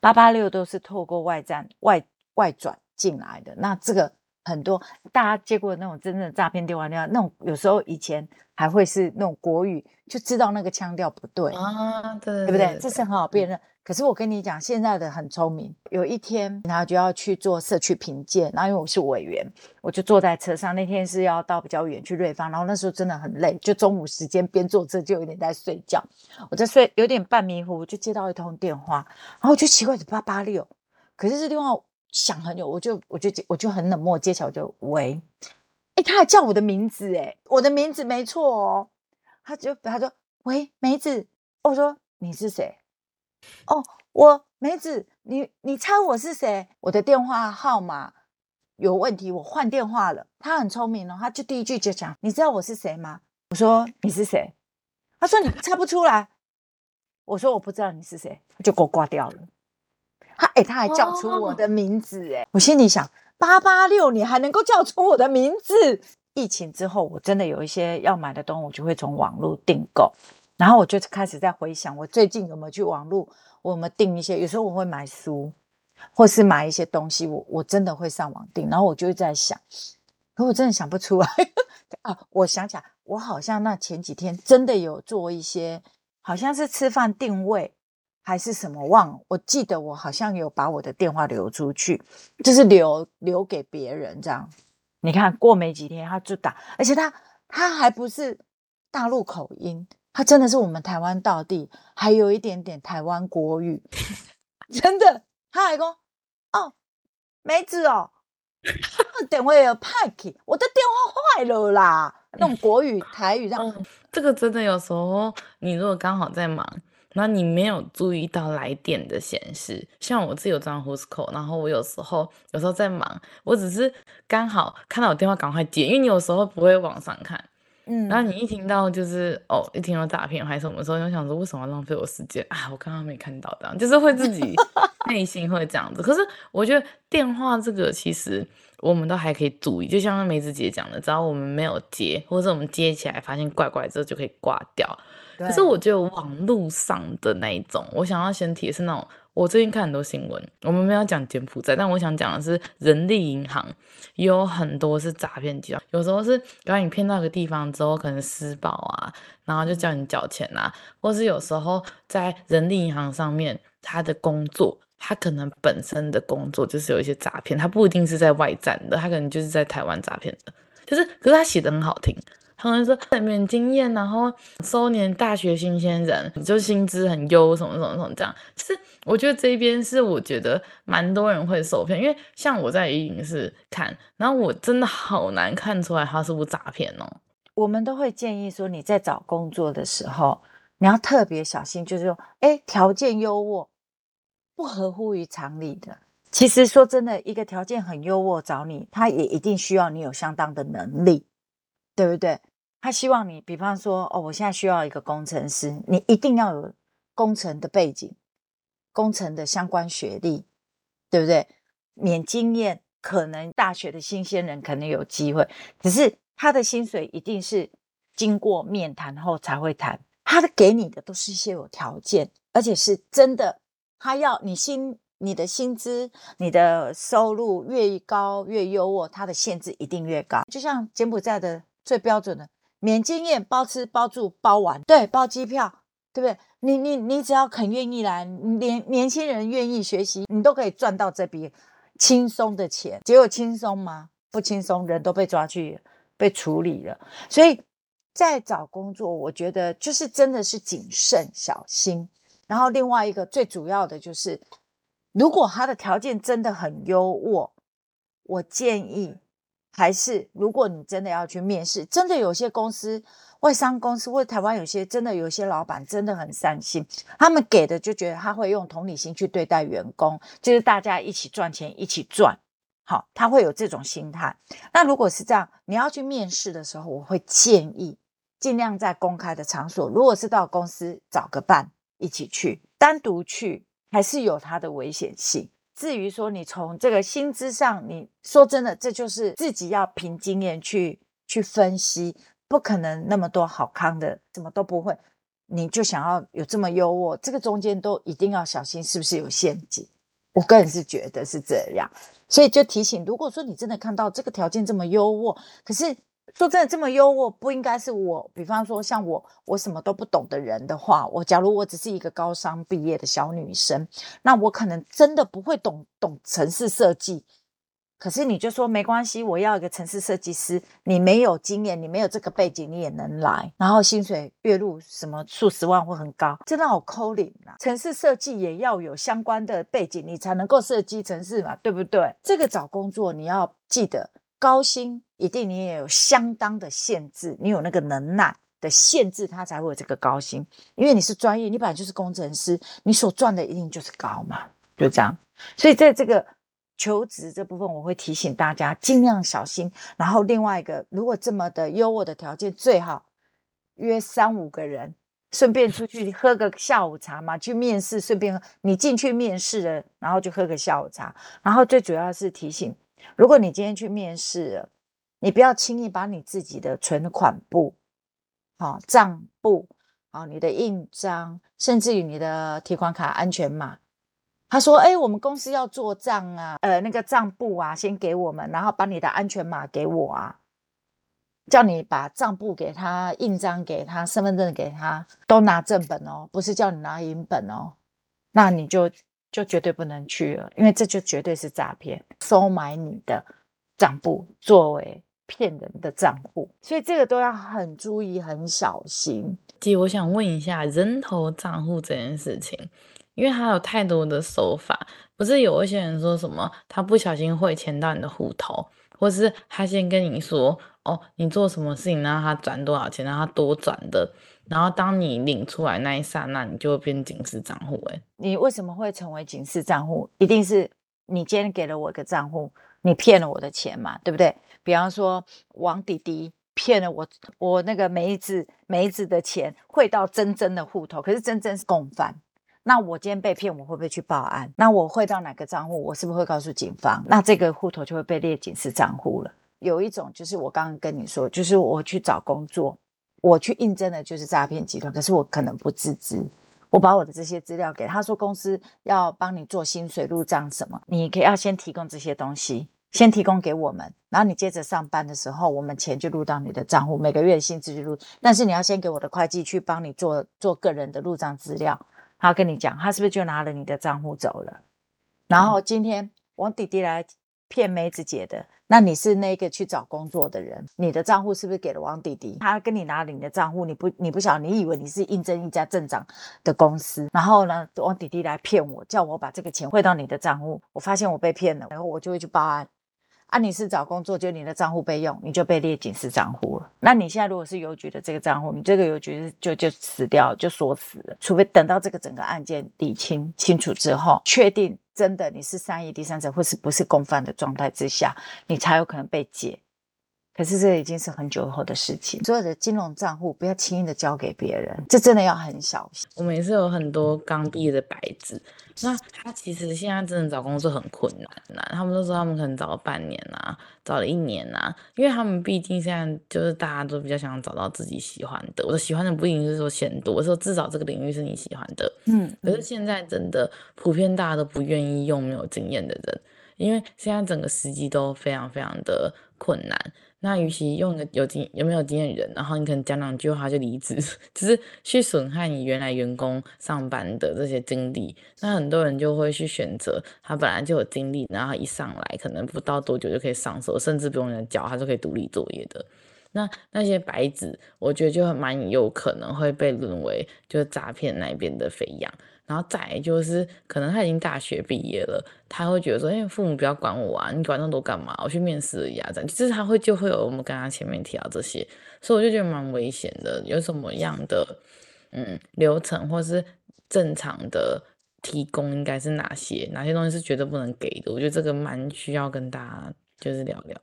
八八六都是透过外站外外转进来的。那这个很多大家接过那种真正的诈骗电话，那那种有时候以前还会是那种国语，就知道那个腔调不对啊，对对不对？这是很好辨认。嗯可是我跟你讲，现在的很聪明。有一天，然后就要去做社区评鉴，然后因为我是委员，我就坐在车上。那天是要到比较远去瑞芳，然后那时候真的很累，就中午时间边坐车就有点在睡觉。我在睡，有点半迷糊，我就接到一通电话，然后我就奇怪的，八八六，可是这电话响很久，我就我就我就很冷漠接起来，我就喂，哎，他还叫我的名字，哎，我的名字没错哦，他就他说喂梅子，我说你是谁？哦，我梅子，你你猜我是谁？我的电话号码有问题，我换电话了。他很聪明哦，他就第一句就讲：你知道我是谁吗？我说你是谁？他说你猜不出来。我说我不知道你是谁，就给我挂掉了。他哎，他还叫出我的名字哎，我心里想：八八六，你还能够叫出我的名字？疫情之后，我真的有一些要买的东西，我就会从网络订购。然后我就开始在回想，我最近有没有去网络，我有没有订一些？有时候我会买书，或是买一些东西，我我真的会上网订。然后我就在想，可我真的想不出来 (laughs) 啊！我想想，我好像那前几天真的有做一些，好像是吃饭定位还是什么，忘。我记得我好像有把我的电话留出去，就是留留给别人这样。你看过没几天他就打，而且他他还不是大陆口音，他真的是我们台湾道地，还有一点点台湾国语，(laughs) 真的。他还说：“哦，梅子哦，等会有派去，我的电话坏了啦。”那种国语台语这样、这个真的有时候你如果刚好在忙。那你没有注意到来电的显示，像我自己有装 Whoscall，然后我有时候有时候在忙，我只是刚好看到我电话赶快接，因为你有时候不会往上看，嗯，然后你一听到就是哦，一听到诈骗还是什么时候，就想说为什么要浪费我时间啊？我刚刚没看到这样，就是会自己 (laughs) 内心会这样子。可是我觉得电话这个其实我们都还可以注意，就像梅子姐讲的，只要我们没有接，或者我们接起来发现怪怪之后就可以挂掉。可是我觉得网络上的那一种，我想要先提的是那种，我最近看很多新闻，我们没有讲柬埔寨，但我想讲的是人力银行也有很多是诈骗集团，有时候是把你骗到一个地方之后，可能失保啊，然后就叫你缴钱啊，或是有时候在人力银行上面，他的工作，他可能本身的工作就是有一些诈骗，他不一定是在外站的，他可能就是在台湾诈骗的，就是，可是他写的很好听。他们说很免经验，然后收年大学新鲜人，就薪资很优，什么什么什么这样。其实我觉得这边是我觉得蛮多人会受骗，因为像我在影视看，然后我真的好难看出来他是不是诈骗哦。我们都会建议说，你在找工作的时候，你要特别小心，就是说，哎，条件优渥，不合乎于常理的。其实说真的，一个条件很优渥找你，他也一定需要你有相当的能力。对不对？他希望你，比方说，哦，我现在需要一个工程师，你一定要有工程的背景，工程的相关学历，对不对？免经验，可能大学的新鲜人可能有机会，只是他的薪水一定是经过面谈后才会谈。他的给你的都是一些有条件，而且是真的，他要你薪，你的薪资，你的收入越高越优渥，他的限制一定越高。就像柬埔寨的。最标准的免经验，包吃包住包玩，对，包机票，对不对？你你你只要肯愿意来，年年轻人愿意学习，你都可以赚到这笔轻松的钱。结果轻松吗？不轻松，人都被抓去被处理了。所以在找工作，我觉得就是真的是谨慎小心。然后另外一个最主要的就是，如果他的条件真的很优渥，我建议。还是，如果你真的要去面试，真的有些公司、外商公司或者台湾有些真的有些老板真的很善心，他们给的就觉得他会用同理心去对待员工，就是大家一起赚钱，一起赚，好，他会有这种心态。那如果是这样，你要去面试的时候，我会建议尽量在公开的场所，如果是到公司找个伴一起去，单独去还是有它的危险性。至于说你从这个薪资上，你说真的，这就是自己要凭经验去去分析，不可能那么多好康的，什么都不会，你就想要有这么优渥，这个中间都一定要小心，是不是有陷阱？我个人是觉得是这样，所以就提醒，如果说你真的看到这个条件这么优渥，可是。说真的，这么优渥不应该是我。比方说，像我，我什么都不懂的人的话，我假如我只是一个高商毕业的小女生，那我可能真的不会懂懂城市设计。可是你就说没关系，我要一个城市设计师，你没有经验，你没有这个背景，你也能来，然后薪水月入什么数十万或很高，真的好抠脸啊！城市设计也要有相关的背景，你才能够设计城市嘛，对不对？这个找工作你要记得。高薪一定你也有相当的限制，你有那个能耐，的限制，他才会有这个高薪。因为你是专业，你本来就是工程师，你所赚的一定就是高嘛，就这样。所以在这个求职这部分，我会提醒大家尽量小心。然后另外一个，如果这么的优渥的条件，最好约三五个人，顺便出去喝个下午茶嘛，去面试，顺便你进去面试了，然后就喝个下午茶。然后最主要是提醒，如果你今天去面试，你不要轻易把你自己的存款簿。好，账簿，好，你的印章，甚至于你的提款卡安全码。他说：“哎，我们公司要做账啊，呃，那个账簿啊，先给我们，然后把你的安全码给我啊，叫你把账簿给他，印章给他，身份证给他，都拿正本哦，不是叫你拿影本哦。那你就就绝对不能去了，因为这就绝对是诈骗，收买你的账簿作为。”骗人的账户，所以这个都要很注意、很小心。姐，我想问一下人头账户这件事情，因为它有太多的手法，不是有一些人说什么他不小心汇钱到你的户头，或是他先跟你说哦，你做什么事情让他转多少钱，让他多转的，然后当你领出来那一刹那，你就会变警示账户。诶，你为什么会成为警示账户？一定是你今天给了我一个账户，你骗了我的钱嘛，对不对？比方说，王弟弟骗了我，我那个梅子梅子的钱汇到珍珍的户头，可是珍珍是共犯。那我今天被骗，我会不会去报案？那我汇到哪个账户？我是不是会告诉警方？那这个户头就会被列警示账户了。有一种就是我刚刚跟你说，就是我去找工作，我去应征的就是诈骗集团，可是我可能不自知，我把我的这些资料给他说，公司要帮你做薪水入账什么，你可以要先提供这些东西。先提供给我们，然后你接着上班的时候，我们钱就入到你的账户，每个月的薪资就入。但是你要先给我的会计去帮你做做个人的入账资料，他跟你讲，他是不是就拿了你的账户走了？然后今天王弟弟来骗梅子姐的，那你是那个去找工作的人，你的账户是不是给了王弟弟？他跟你拿了你的账户，你不你不晓得，你以为你是应征一家正常的公司，然后呢，王弟弟来骗我，叫我把这个钱汇到你的账户，我发现我被骗了，然后我就会去报案。啊，你是找工作，就你的账户被用，你就被列警示账户了。那你现在如果是邮局的这个账户，你这个邮局就就死掉，就锁死了。除非等到这个整个案件理清清楚之后，确定真的你是善意第三者或是不是共犯的状态之下，你才有可能被解。可是这已经是很久后的事情，所有的金融账户不要轻易的交给别人，这真的要很小心。我们也是有很多刚毕业的白纸，那他其实现在真的找工作很困难呐。他们都说他们可能找了半年啊，找了一年啊，因为他们毕竟现在就是大家都比较想找到自己喜欢的。我的喜欢的不一定是说钱多，我说至少这个领域是你喜欢的。嗯，可是现在真的普遍大家都不愿意用没有经验的人，因为现在整个时机都非常非常的困难。那与其用个有经有没有经验人，然后你可能讲两句话就离职，(laughs) 只是去损害你原来员工上班的这些经历。那很多人就会去选择他本来就有经历，然后一上来可能不到多久就可以上手，甚至不用人教，他就可以独立作业的。那那些白纸，我觉得就蛮有可能会被沦为就是诈骗那边的肥羊。然后再就是，可能他已经大学毕业了，他会觉得说，因为父母不要管我啊，你管那么多干嘛？我去面试而已啊，这样就是他会就会有我们刚刚前面提到这些，所以我就觉得蛮危险的。有什么样的嗯流程或是正常的提供应该是哪些？哪些东西是绝对不能给的？我觉得这个蛮需要跟大家就是聊聊。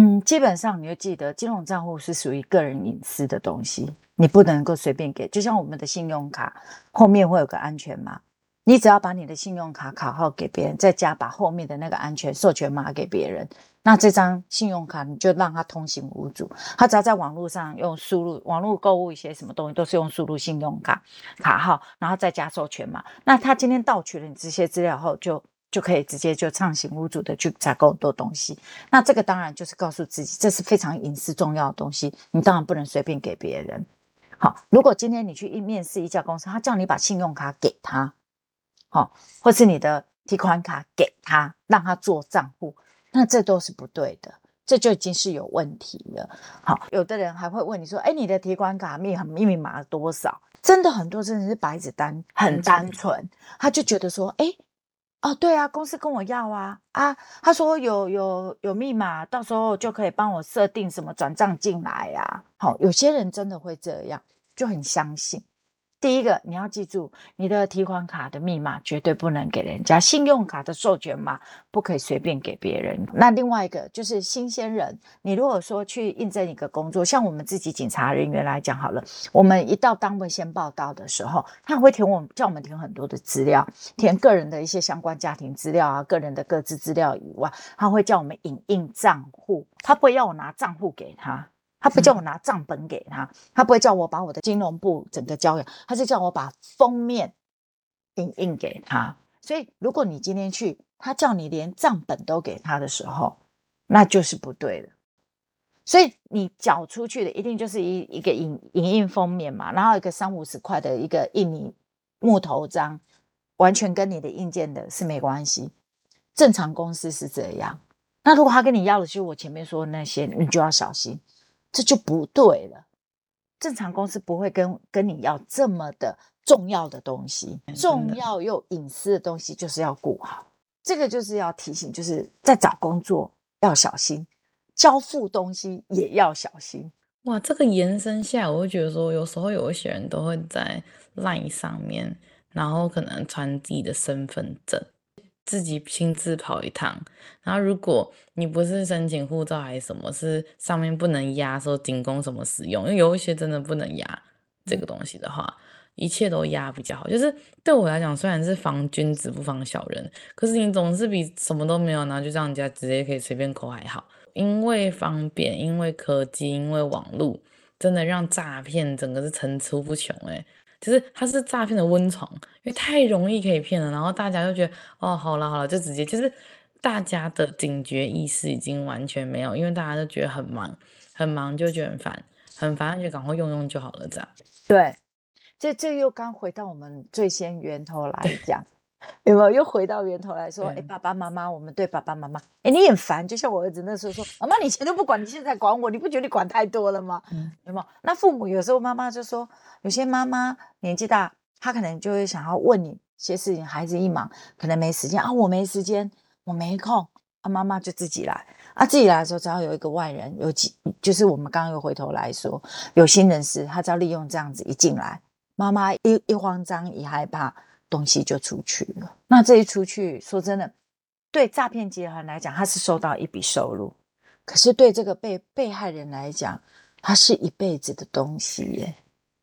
嗯，基本上你就记得，金融账户是属于个人隐私的东西，你不能够随便给。就像我们的信用卡后面会有个安全码，你只要把你的信用卡卡号给别人，再加把后面的那个安全授权码给别人，那这张信用卡你就让他通行无阻。他只要在网络上用输入网络购物一些什么东西，都是用输入信用卡卡号，然后再加授权码。那他今天盗取了你这些资料后，就。就可以直接就畅行无阻的去采购很多东西，那这个当然就是告诉自己，这是非常隐私重要的东西，你当然不能随便给别人。好，如果今天你去一面试一家公司，他叫你把信用卡给他，好，或是你的提款卡给他，让他做账户，那这都是不对的，这就已经是有问题了。好，有的人还会问你说，哎，你的提款卡密密密码多少？真的很多真的是白纸单，很单纯，他就觉得说，哎。哦，对啊，公司跟我要啊啊，他说有有有密码，到时候就可以帮我设定什么转账进来呀。好，有些人真的会这样，就很相信。第一个，你要记住，你的提款卡的密码绝对不能给人家，信用卡的授权码不可以随便给别人。那另外一个就是新鲜人，你如果说去应征一个工作，像我们自己警察人员来讲好了，我们一到单位先报到的时候，他会填我们叫我们填很多的资料，填个人的一些相关家庭资料啊，个人的各资资料以外，他会叫我们影印账户，他不会要我拿账户给他。他不叫我拿账本给他，他不会叫我把我的金融部整个交给他，他是叫我把封面印印给他。所以，如果你今天去，他叫你连账本都给他的时候，那就是不对的。所以，你缴出去的一定就是一一个影影印封面嘛，然后一个三五十块的一个印泥木头章，完全跟你的硬件的是没关系。正常公司是这样。那如果他跟你要的就是我前面说的那些，你就要小心。这就不对了。正常公司不会跟跟你要这么的重要的东西，重要又隐私的东西，就是要顾好。这个就是要提醒，就是在找工作要小心，交付东西也要小心。哇，这个延伸下来，我会觉得说，有时候有一些人都会在 LINE 上面，然后可能传自己的身份证。自己亲自跑一趟，然后如果你不是申请护照还是什么，是上面不能压说仅供什么使用，因为有一些真的不能压这个东西的话，一切都压比较好。就是对我来讲，虽然是防君子不防小人，可是你总是比什么都没有，然后就让人家直接可以随便扣还好。因为方便，因为科技，因为网络，真的让诈骗整个是层出不穷诶。就是它是诈骗的温床，因为太容易可以骗了，然后大家就觉得哦，好了好了，就直接就是大家的警觉意识已经完全没有，因为大家都觉得很忙，很忙就觉得很烦，很烦就赶快用用就好了，这样。对，这这又刚回到我们最先源头来讲。有没有又回到源头来说？哎、欸，爸爸妈妈，我们对爸爸妈妈，哎、欸，你很烦，就像我儿子那时候说，妈妈，你以前都不管，你现在管我，你不觉得你管太多了吗？嗯，有没有？那父母有时候妈妈就说，有些妈妈年纪大，她可能就会想要问你些事情，孩子一忙，可能没时间啊，我没时间，我没空，啊，妈妈就自己来，啊，自己来的时候，只要有一个外人，有几，就是我们刚刚又回头来说，有心人士，他只要利用这样子一进来，妈妈一一慌张，一害怕。东西就出去了。那这一出去，说真的，对诈骗集团来讲，他是收到一笔收入；可是对这个被被害人来讲，他是一辈子的东西耶，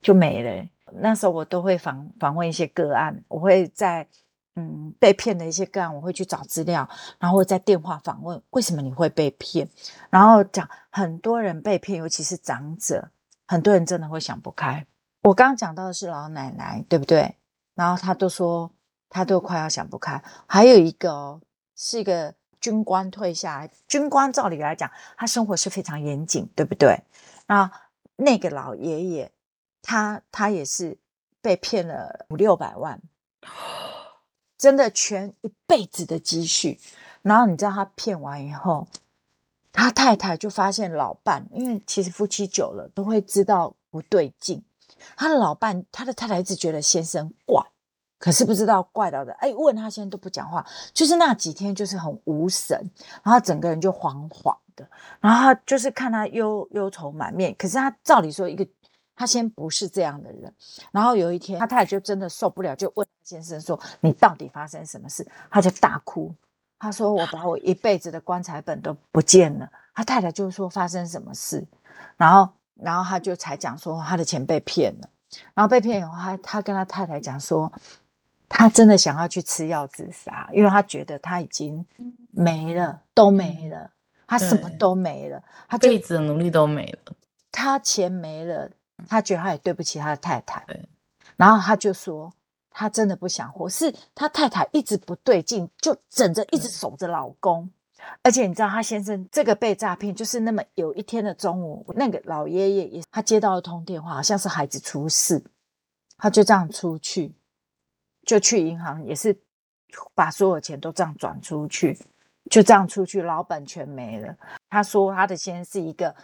就没了。那时候我都会访访问一些个案，我会在嗯被骗的一些个案，我会去找资料，然后在电话访问为什么你会被骗，然后讲很多人被骗，尤其是长者，很多人真的会想不开。我刚刚讲到的是老奶奶，对不对？然后他都说，他都快要想不开。还有一个哦，是一个军官退下来，军官照理来讲，他生活是非常严谨，对不对？那那个老爷爷，他他也是被骗了五六百万，真的全一辈子的积蓄。然后你知道他骗完以后，他太太就发现老伴，因为其实夫妻久了都会知道不对劲。他的老伴，他的太太一直觉得先生怪，可是不知道怪到的，哎，问他先生都不讲话，就是那几天就是很无神，然后整个人就恍恍的，然后就是看他忧忧愁满面，可是他照理说一个他先不是这样的人，然后有一天他太太就真的受不了，就问先生说：“你到底发生什么事？”他就大哭，他说：“我把我一辈子的棺材本都不见了。”他太太就说：“发生什么事？”然后。然后他就才讲说他的钱被骗了，然后被骗以后，他他跟他太太讲说，他真的想要去吃药自杀，因为他觉得他已经没了，都没了，他什么都没了，他这辈子的努力都没了，他钱没了，他觉得他也对不起他的太太，然后他就说他真的不想活，是他太太一直不对劲，就整着一直守着老公。而且你知道，他先生这个被诈骗，就是那么有一天的中午，那个老爷爷也他接到一通电话，好像是孩子出事，他就这样出去，就去银行，也是把所有钱都这样转出去，就这样出去，老本全没了。他说他的先生是一个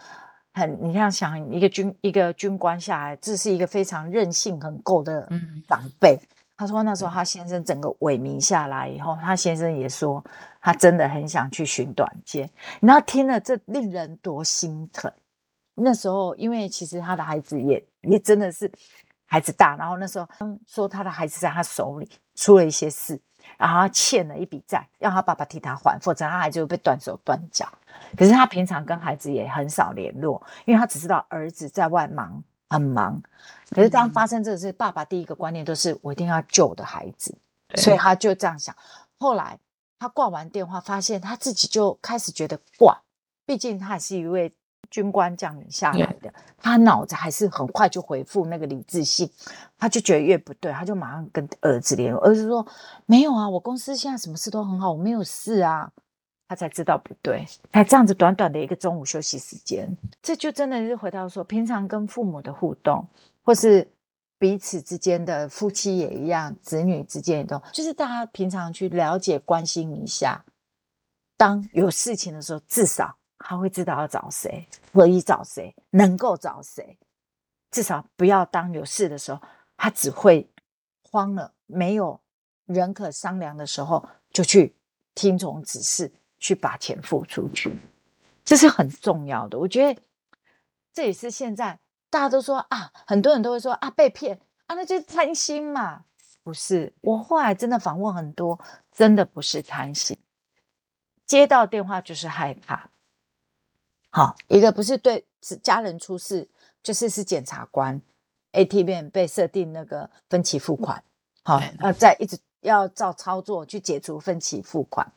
很，你像想一个军一个军官下来，这是一个非常任性很够的长辈。他说那时候他先生整个萎靡下来以后，他先生也说他真的很想去寻短见。然后听了这令人多心疼。那时候因为其实他的孩子也也真的是孩子大，然后那时候说他的孩子在他手里出了一些事，然后他欠了一笔债，让他爸爸替他还，否则他孩子会被断手断脚。可是他平常跟孩子也很少联络，因为他只知道儿子在外忙。很忙，可是当发生这个事，爸爸第一个观念都是我一定要救我的孩子，所以他就这样想。后来他挂完电话，发现他自己就开始觉得挂，毕竟他还是一位军官将领下来的，他脑子还是很快就回复那个理智性，他就觉得越不对，他就马上跟儿子联络，儿子说没有啊，我公司现在什么事都很好，我没有事啊。他才知道不对，才这样子短短的一个中午休息时间，这就真的是回到说，平常跟父母的互动，或是彼此之间的夫妻也一样，子女之间也都，就是大家平常去了解、关心一下。当有事情的时候，至少他会知道要找谁，可以找谁，能够找谁。至少不要当有事的时候，他只会慌了，没有人可商量的时候，就去听从指示。去把钱付出去，这是很重要的。我觉得这也是现在大家都说啊，很多人都会说啊，被骗啊，那就是贪心嘛。不是，我后来真的访问很多，真的不是贪心。接到电话就是害怕。好，一个不是对家人出事，就是是检察官 ATM 被设定那个分期付款，好，那，再一直要照操作去解除分期付款。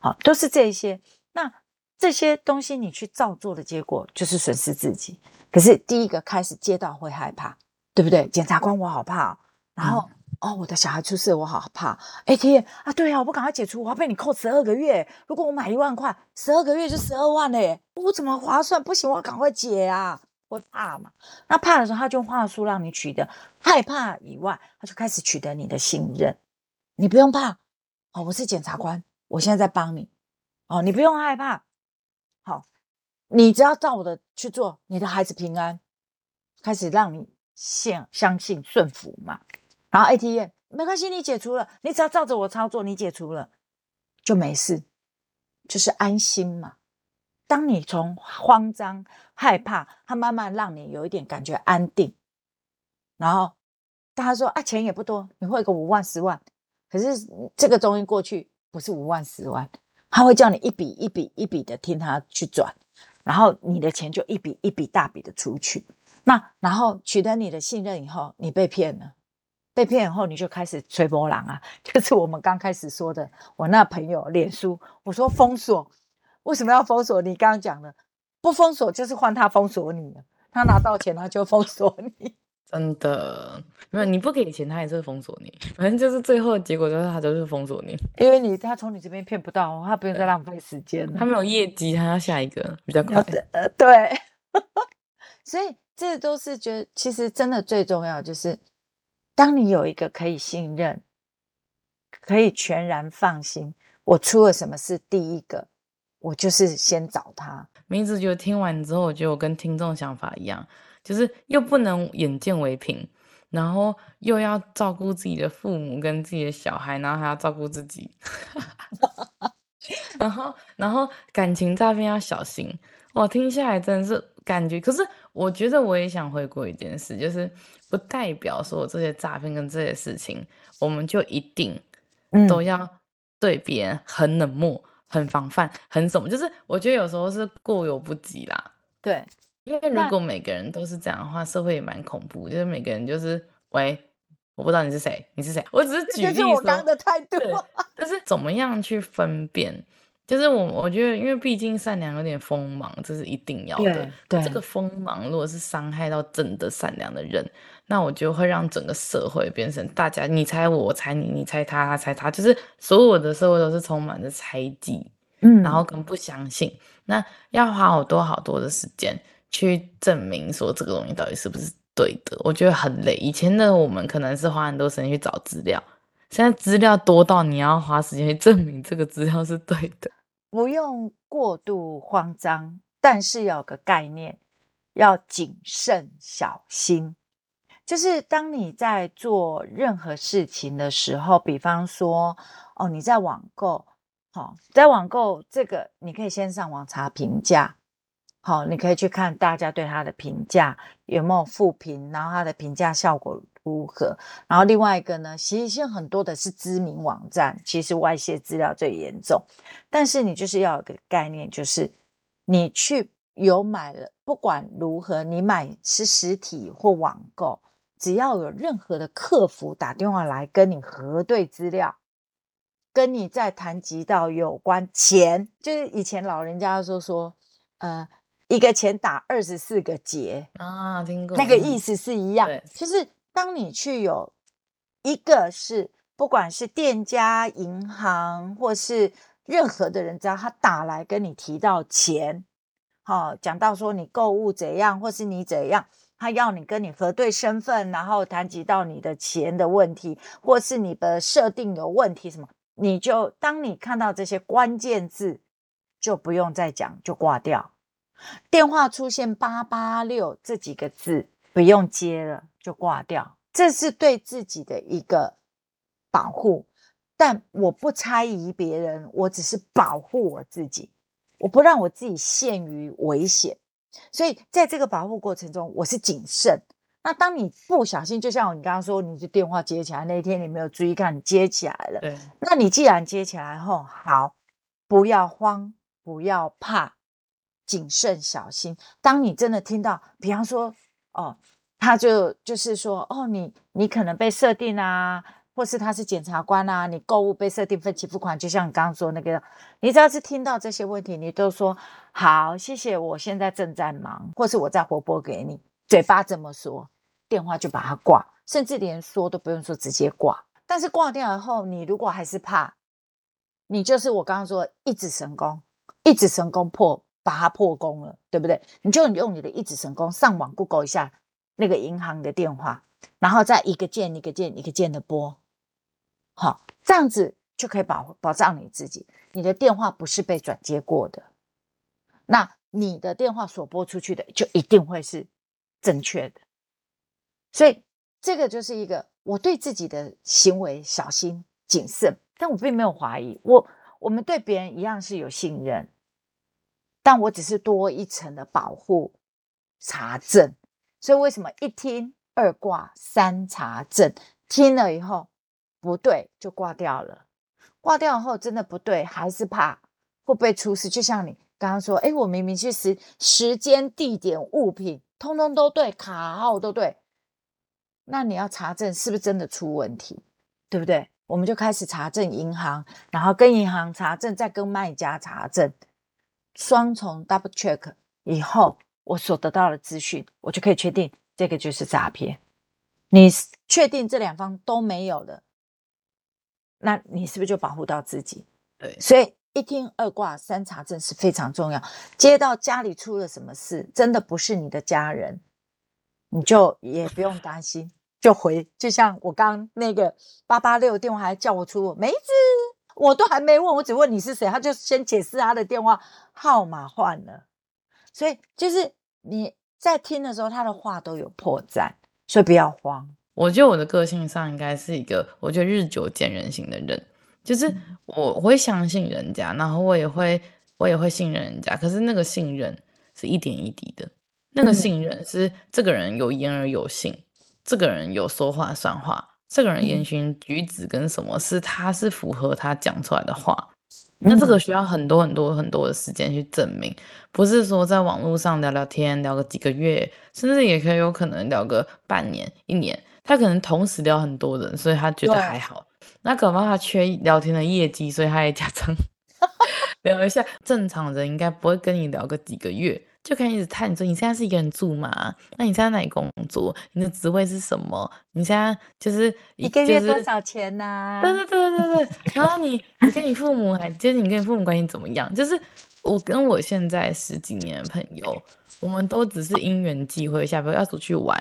好，都是这一些。那这些东西你去照做的结果，就是损失自己。可是第一个开始接到会害怕，对不对？检察官我好怕哦，然后、嗯、哦，我的小孩出事我好怕。哎天啊，对啊，我不赶快解除，我要被你扣十二个月。如果我买一万块，十二个月就十二万嘞，我怎么划算？不行，我要赶快解啊！我怕嘛。那怕的时候，他就用话术让你取得害怕以外，他就开始取得你的信任。你不用怕哦，我是检察官。我现在在帮你，哦，你不用害怕，好，你只要照我的去做，你的孩子平安，开始让你信相信顺服嘛。然后 ATM 没关系，你解除了，你只要照着我操作，你解除了就没事，就是安心嘛。当你从慌张害怕，他慢慢让你有一点感觉安定，然后大家说啊，钱也不多，你汇个五万十万，可是这个终于过去。不是五万十万，他会叫你一笔一笔一笔的听他去转，然后你的钱就一笔一笔大笔的出去。那然后取得你的信任以后，你被骗了，被骗以后你就开始吹波浪啊，(laughs) 就是我们刚开始说的，我那朋友脸书，我说封锁，为什么要封锁？你刚刚讲的，不封锁就是换他封锁你了，他拿到钱他就封锁你。真的，没有你不给钱，他也是会封锁你。反正就是最后的结果就是他就是封锁你，因为你他从你这边骗不到，他不用再浪费时间了。他没有业绩，他要下一个比较快。呃，对，(laughs) 所以这都是觉得其实真的最重要就是，当你有一个可以信任、可以全然放心，我出了什么事，第一个我就是先找他。名字就听完之后，我觉得我跟听众想法一样。就是又不能眼见为凭，然后又要照顾自己的父母跟自己的小孩，然后还要照顾自己，(laughs) 然后然后感情诈骗要小心。我，听下来真的是感觉。可是我觉得我也想回顾一件事，就是不代表说这些诈骗跟这些事情，我们就一定都要对别人很冷漠、很防范、很什么。就是我觉得有时候是过犹不及啦。对。因为如果每个人都是这样的话，社会也蛮恐怖。就是每个人就是喂，我不知道你是谁，你是谁？我只是 (laughs) 举例我刚的态度。就是怎么样去分辨？就是我我觉得，因为毕竟善良有点锋芒，这是一定要的。对，对这个锋芒如果是伤害到真的善良的人，那我就会让整个社会变成大家你猜我，我猜你，你猜他，他猜他，就是所有的社会都是充满着猜忌，嗯，然后跟不相信，那要花好多好多的时间。去证明说这个东西到底是不是对的，我觉得很累。以前的我们可能是花很多时间去找资料，现在资料多到你要花时间去证明这个资料是对的。不用过度慌张，但是有个概念，要谨慎小心。就是当你在做任何事情的时候，比方说，哦，你在网购，好、哦，在网购这个，你可以先上网查评价，好、你可以去看大家对它的评价有没有负评，然后它的评价效果如何。然后另外一个呢，其实现在很多的是知名网站，其实外泄资料最严重。但是你就是要有个概念，就是你去有买了，不管如何，你买是实体或网购。只要有任何的客服打电话来跟你核对资料，跟你在谈及到有关钱，就是以前老人家说说，呃，一个钱打二十四个结啊，听过那个意思是一样，对就是当你去有一个是不管是店家、银行或是任何的人，只要他打来跟你提到钱，好、哦，讲到说你购物怎样，或是你怎样。他要你跟你核对身份，然后谈及到你的钱的问题，或是你的设定有问题什么，你就当你看到这些关键字，就不用再讲，就挂掉。电话出现八八六这几个字，不用接了，就挂掉。这是对自己的一个保护，但我不猜疑别人，我只是保护我自己，我不让我自己陷于危险。所以在这个保护过程中，我是谨慎。那当你不小心，就像你刚刚说，你的电话接起来那一天，你没有注意看，你接起来了。对。那你既然接起来后，好，不要慌，不要怕，谨慎小心。当你真的听到，比方说，哦，他就就是说，哦，你你可能被设定啊。或是他是检察官啊，你购物被设定分期付款，就像你刚刚说那个，你只要是听到这些问题，你都说好，谢谢，我现在正在忙，或是我再回拨给你，嘴巴这么说，电话就把它挂，甚至连说都不用说，直接挂。但是挂掉以后，你如果还是怕，你就是我刚刚说一指神功，一指神功破，把它破功了，对不对？你就用你的一指神功上网 Google 一下那个银行的电话，然后再一个键一个键一个键的拨。好，这样子就可以保保障你自己，你的电话不是被转接过的，那你的电话所拨出去的就一定会是正确的。所以这个就是一个我对自己的行为小心谨慎，但我并没有怀疑我，我们对别人一样是有信任，但我只是多一层的保护查证。所以为什么一听二挂三查证，听了以后。不对，就挂掉了。挂掉后真的不对，还是怕会不会出事？就像你刚刚说，哎，我明明去时时间、地点、物品，通通都对，卡号都对，那你要查证是不是真的出问题，对不对？我们就开始查证银行，然后跟银行查证，再跟卖家查证，双重 double check 以后，我所得到的资讯，我就可以确定这个就是诈骗。你确定这两方都没有了？那你是不是就保护到自己？对，所以一听二挂三查证是非常重要。接到家里出了什么事，真的不是你的家人，你就也不用担心，就回。就像我刚那个八八六电话还叫我出梅子，我都还没问，我只问你是谁，他就先解释他的电话号码换了。所以就是你在听的时候，他的话都有破绽，所以不要慌。我觉得我的个性上应该是一个，我觉得日久见人心的人，就是我会相信人家，然后我也会我也会信任人家，可是那个信任是一点一滴的，那个信任是这个人有言而有信，这个人有说话算话，这个人言行举止跟什么是他是符合他讲出来的话。那这个需要很多很多很多的时间去证明，不是说在网络上聊聊天，聊个几个月，甚至也可以有可能聊个半年、一年。他可能同时聊很多人，所以他觉得还好。那可能他缺聊天的业绩，所以他也假装 (laughs) 聊一下。正常人应该不会跟你聊个几个月。就可以一直探你说，你现在是一个人住吗？那你现在哪里工作？你的职位是什么？你现在就是一个月多少钱呢、啊？对对对对对。然后你你跟你父母还就是你跟你父母关系怎么样？就是我跟我现在十几年的朋友，我们都只是因缘际会下，比如要出去玩，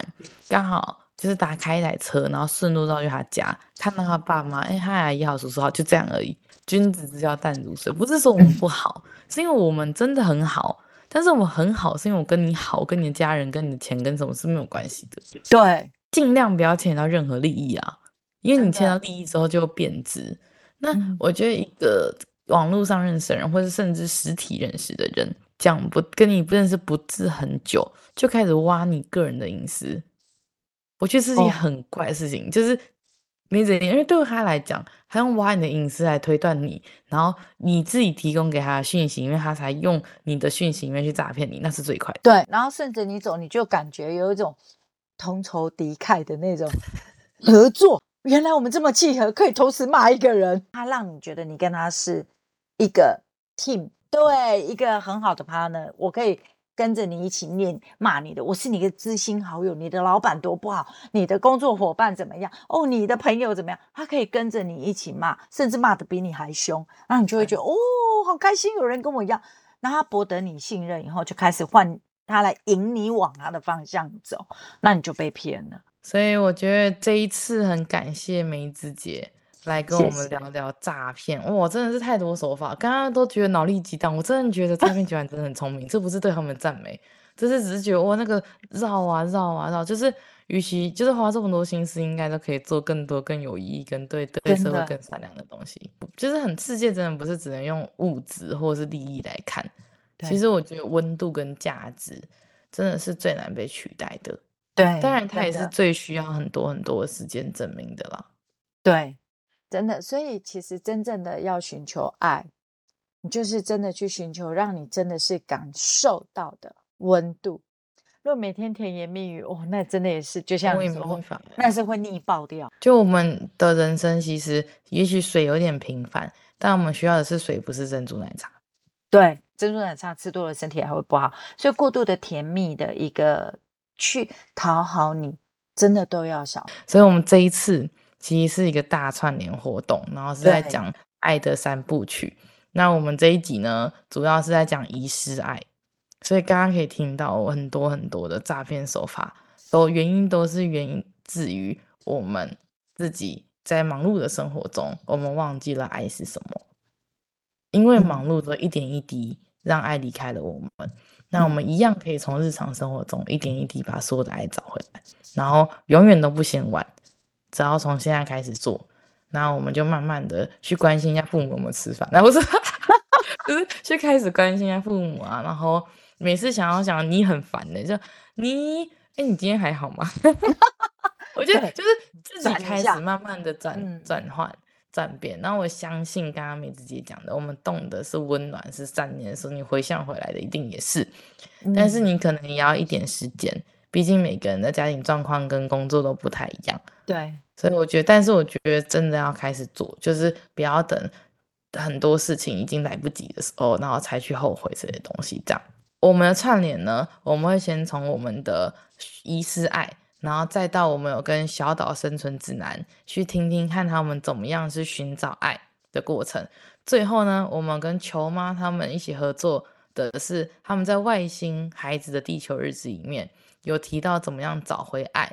刚好就是打开一台车，然后顺路到去他家，看到他爸妈，哎，他阿姨好，叔叔好，就这样而已。君子之交淡如水，不是说我们不好，是因为我们真的很好。但是我很好，是因为我跟你好，跟你的家人，跟你的钱，跟什么是没有关系的。对，尽量不要牵扯到任何利益啊，因为你牵到利益之后就变质。那我觉得一个网络上认识的人，或者甚至实体认识的人，讲不跟你不认识不是很久，就开始挖你个人的隐私，我觉得是一件很怪的事情，哦、就是。没怎样，因为对他来讲，他用挖你的隐私来推断你，然后你自己提供给他的讯息，因为他才用你的讯息里面去诈骗你，那是最快的。对，然后顺着你走，你就感觉有一种同仇敌忾的那种 (laughs) 合作。原来我们这么契合，可以同时骂一个人，他让你觉得你跟他是一个 team，对，一个很好的 partner，我可以。跟着你一起念骂你的，我是你的知心好友，你的老板多不好，你的工作伙伴怎么样？哦，你的朋友怎么样？他可以跟着你一起骂，甚至骂得比你还凶，然后你就会觉得、嗯、哦，好开心，有人跟我一样。那他博得你信任以后，就开始换他来引你往他的方向走，那你就被骗了。所以我觉得这一次很感谢梅子姐。来跟我们聊聊诈骗，哇，真的是太多手法。刚刚都觉得脑力激荡，我真的觉得诈骗集团真的很聪明。这不是对他们的赞美，这是只是觉得哇，那个绕啊绕啊绕，就是与其就是花这么多心思，应该都可以做更多更有意义、跟对对社会更善良的东西。就是很世界真的不是只能用物质或者是利益来看，其实我觉得温度跟价值真的是最难被取代的。对，当然它也是最需要很多很多的时间证明的啦。对。真的，所以其实真正的要寻求爱，你就是真的去寻求，让你真的是感受到的温度。如果每天甜言蜜语，哦，那真的也是就像你说，那是会腻爆掉。就我们的人生，其实也许水有点平凡，但我们需要的是水，不是珍珠奶茶。对，珍珠奶茶吃多了，身体还会不好。所以过度的甜蜜的一个去讨好你，真的都要少。所以我们这一次。其实是一个大串联活动，然后是在讲爱的三部曲。那我们这一集呢，主要是在讲遗失爱，所以刚刚可以听到很多很多的诈骗手法，都原因都是源自于我们自己在忙碌的生活中，我们忘记了爱是什么，因为忙碌的一点一滴让爱离开了我们。嗯、那我们一样可以从日常生活中一点一滴把所有的爱找回来，然后永远都不嫌晚。只要从现在开始做，然后我们就慢慢的去关心一下父母有没有吃饭，然后是就是去开始关心一下父母啊，然后每次想要想你很烦的，就你哎，你今天还好吗？(laughs) 我觉得就是自己开始慢慢的转转换转变，然后我相信刚刚梅子姐讲的，我们动的是温暖是善念的时候，你回向回来的一定也是，但是你可能也要一点时间，毕竟每个人的家庭状况跟工作都不太一样，对。所以我觉得，但是我觉得真的要开始做，就是不要等很多事情已经来不及的时候，然后才去后悔这些东西。这样，我们的串联呢，我们会先从我们的遗失爱，然后再到我们有跟小岛生存指南去听听看他们怎么样去寻找爱的过程。最后呢，我们跟球妈他们一起合作的是他们在外星孩子的地球日子里面有提到怎么样找回爱。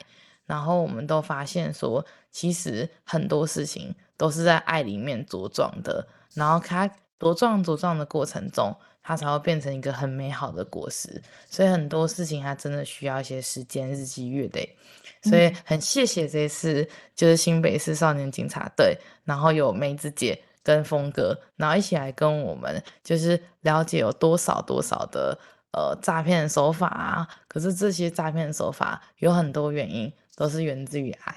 然后我们都发现说，其实很多事情都是在爱里面茁壮的，然后它茁壮茁壮的过程中，它才会变成一个很美好的果实。所以很多事情它真的需要一些时间，日积月累。所以很谢谢这次就是新北市少年警察队，然后有梅子姐跟峰哥，然后一起来跟我们就是了解有多少多少的呃诈骗手法啊。可是这些诈骗手法有很多原因。都是源自于爱，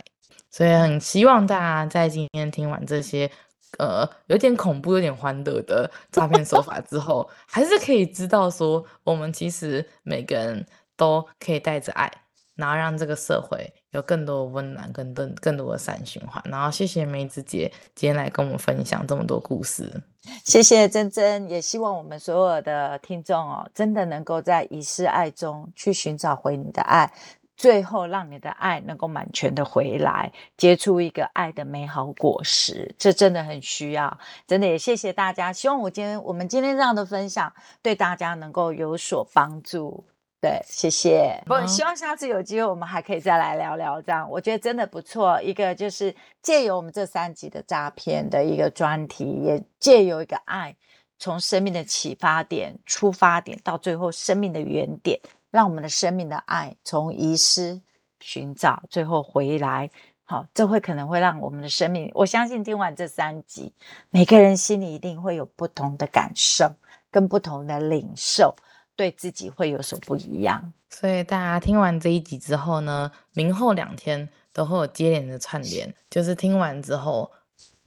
所以很希望大家在今天听完这些，呃，有点恐怖、有点欢乐的诈骗手法之后，还是可以知道说，我们其实每个人都可以带着爱，然后让这个社会有更多的温暖、更多、更多的善循环。然后谢谢梅子姐今天来跟我们分享这么多故事，谢谢珍珍，也希望我们所有的听众哦，真的能够在遗失爱中去寻找回你的爱。最后，让你的爱能够满全的回来，结出一个爱的美好果实，这真的很需要。真的也谢谢大家，希望我今天我们今天这样的分享对大家能够有所帮助。对，谢谢。不、嗯，希望下次有机会我们还可以再来聊聊这样，我觉得真的不错。一个就是借由我们这三集的诈骗的一个专题，也借由一个爱，从生命的启发点、出发点到最后生命的原点。让我们的生命的爱从遗失寻找，最后回来。好，这会可能会让我们的生命，我相信听完这三集，每个人心里一定会有不同的感受，跟不同的领受，对自己会有所不一样。所以大家听完这一集之后呢，明后两天都会有接连的串联，就是听完之后，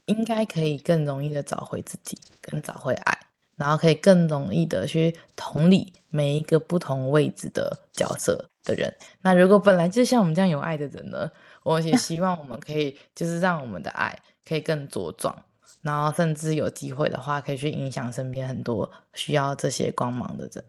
应该可以更容易的找回自己，跟找回爱，然后可以更容易的去同理每一个不同位置的角色的人。那如果本来就像我们这样有爱的人呢，我也希望我们可以就是让我们的爱可以更茁壮，然后甚至有机会的话，可以去影响身边很多需要这些光芒的人。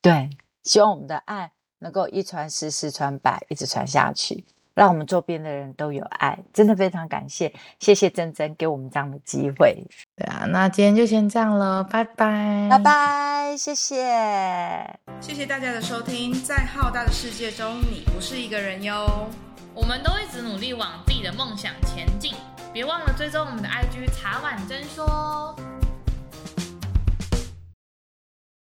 对。希望我们的爱能够一传十，十传百，一直传下去，让我们周边的人都有爱。真的非常感谢，谢谢珍珍给我们这样的机会。对啊，那今天就先这样了，拜拜，拜拜，谢谢，谢谢大家的收听。在浩大的世界中，你不是一个人哟。我们都一直努力往自己的梦想前进，别忘了追踪我们的 IG 茶碗真说。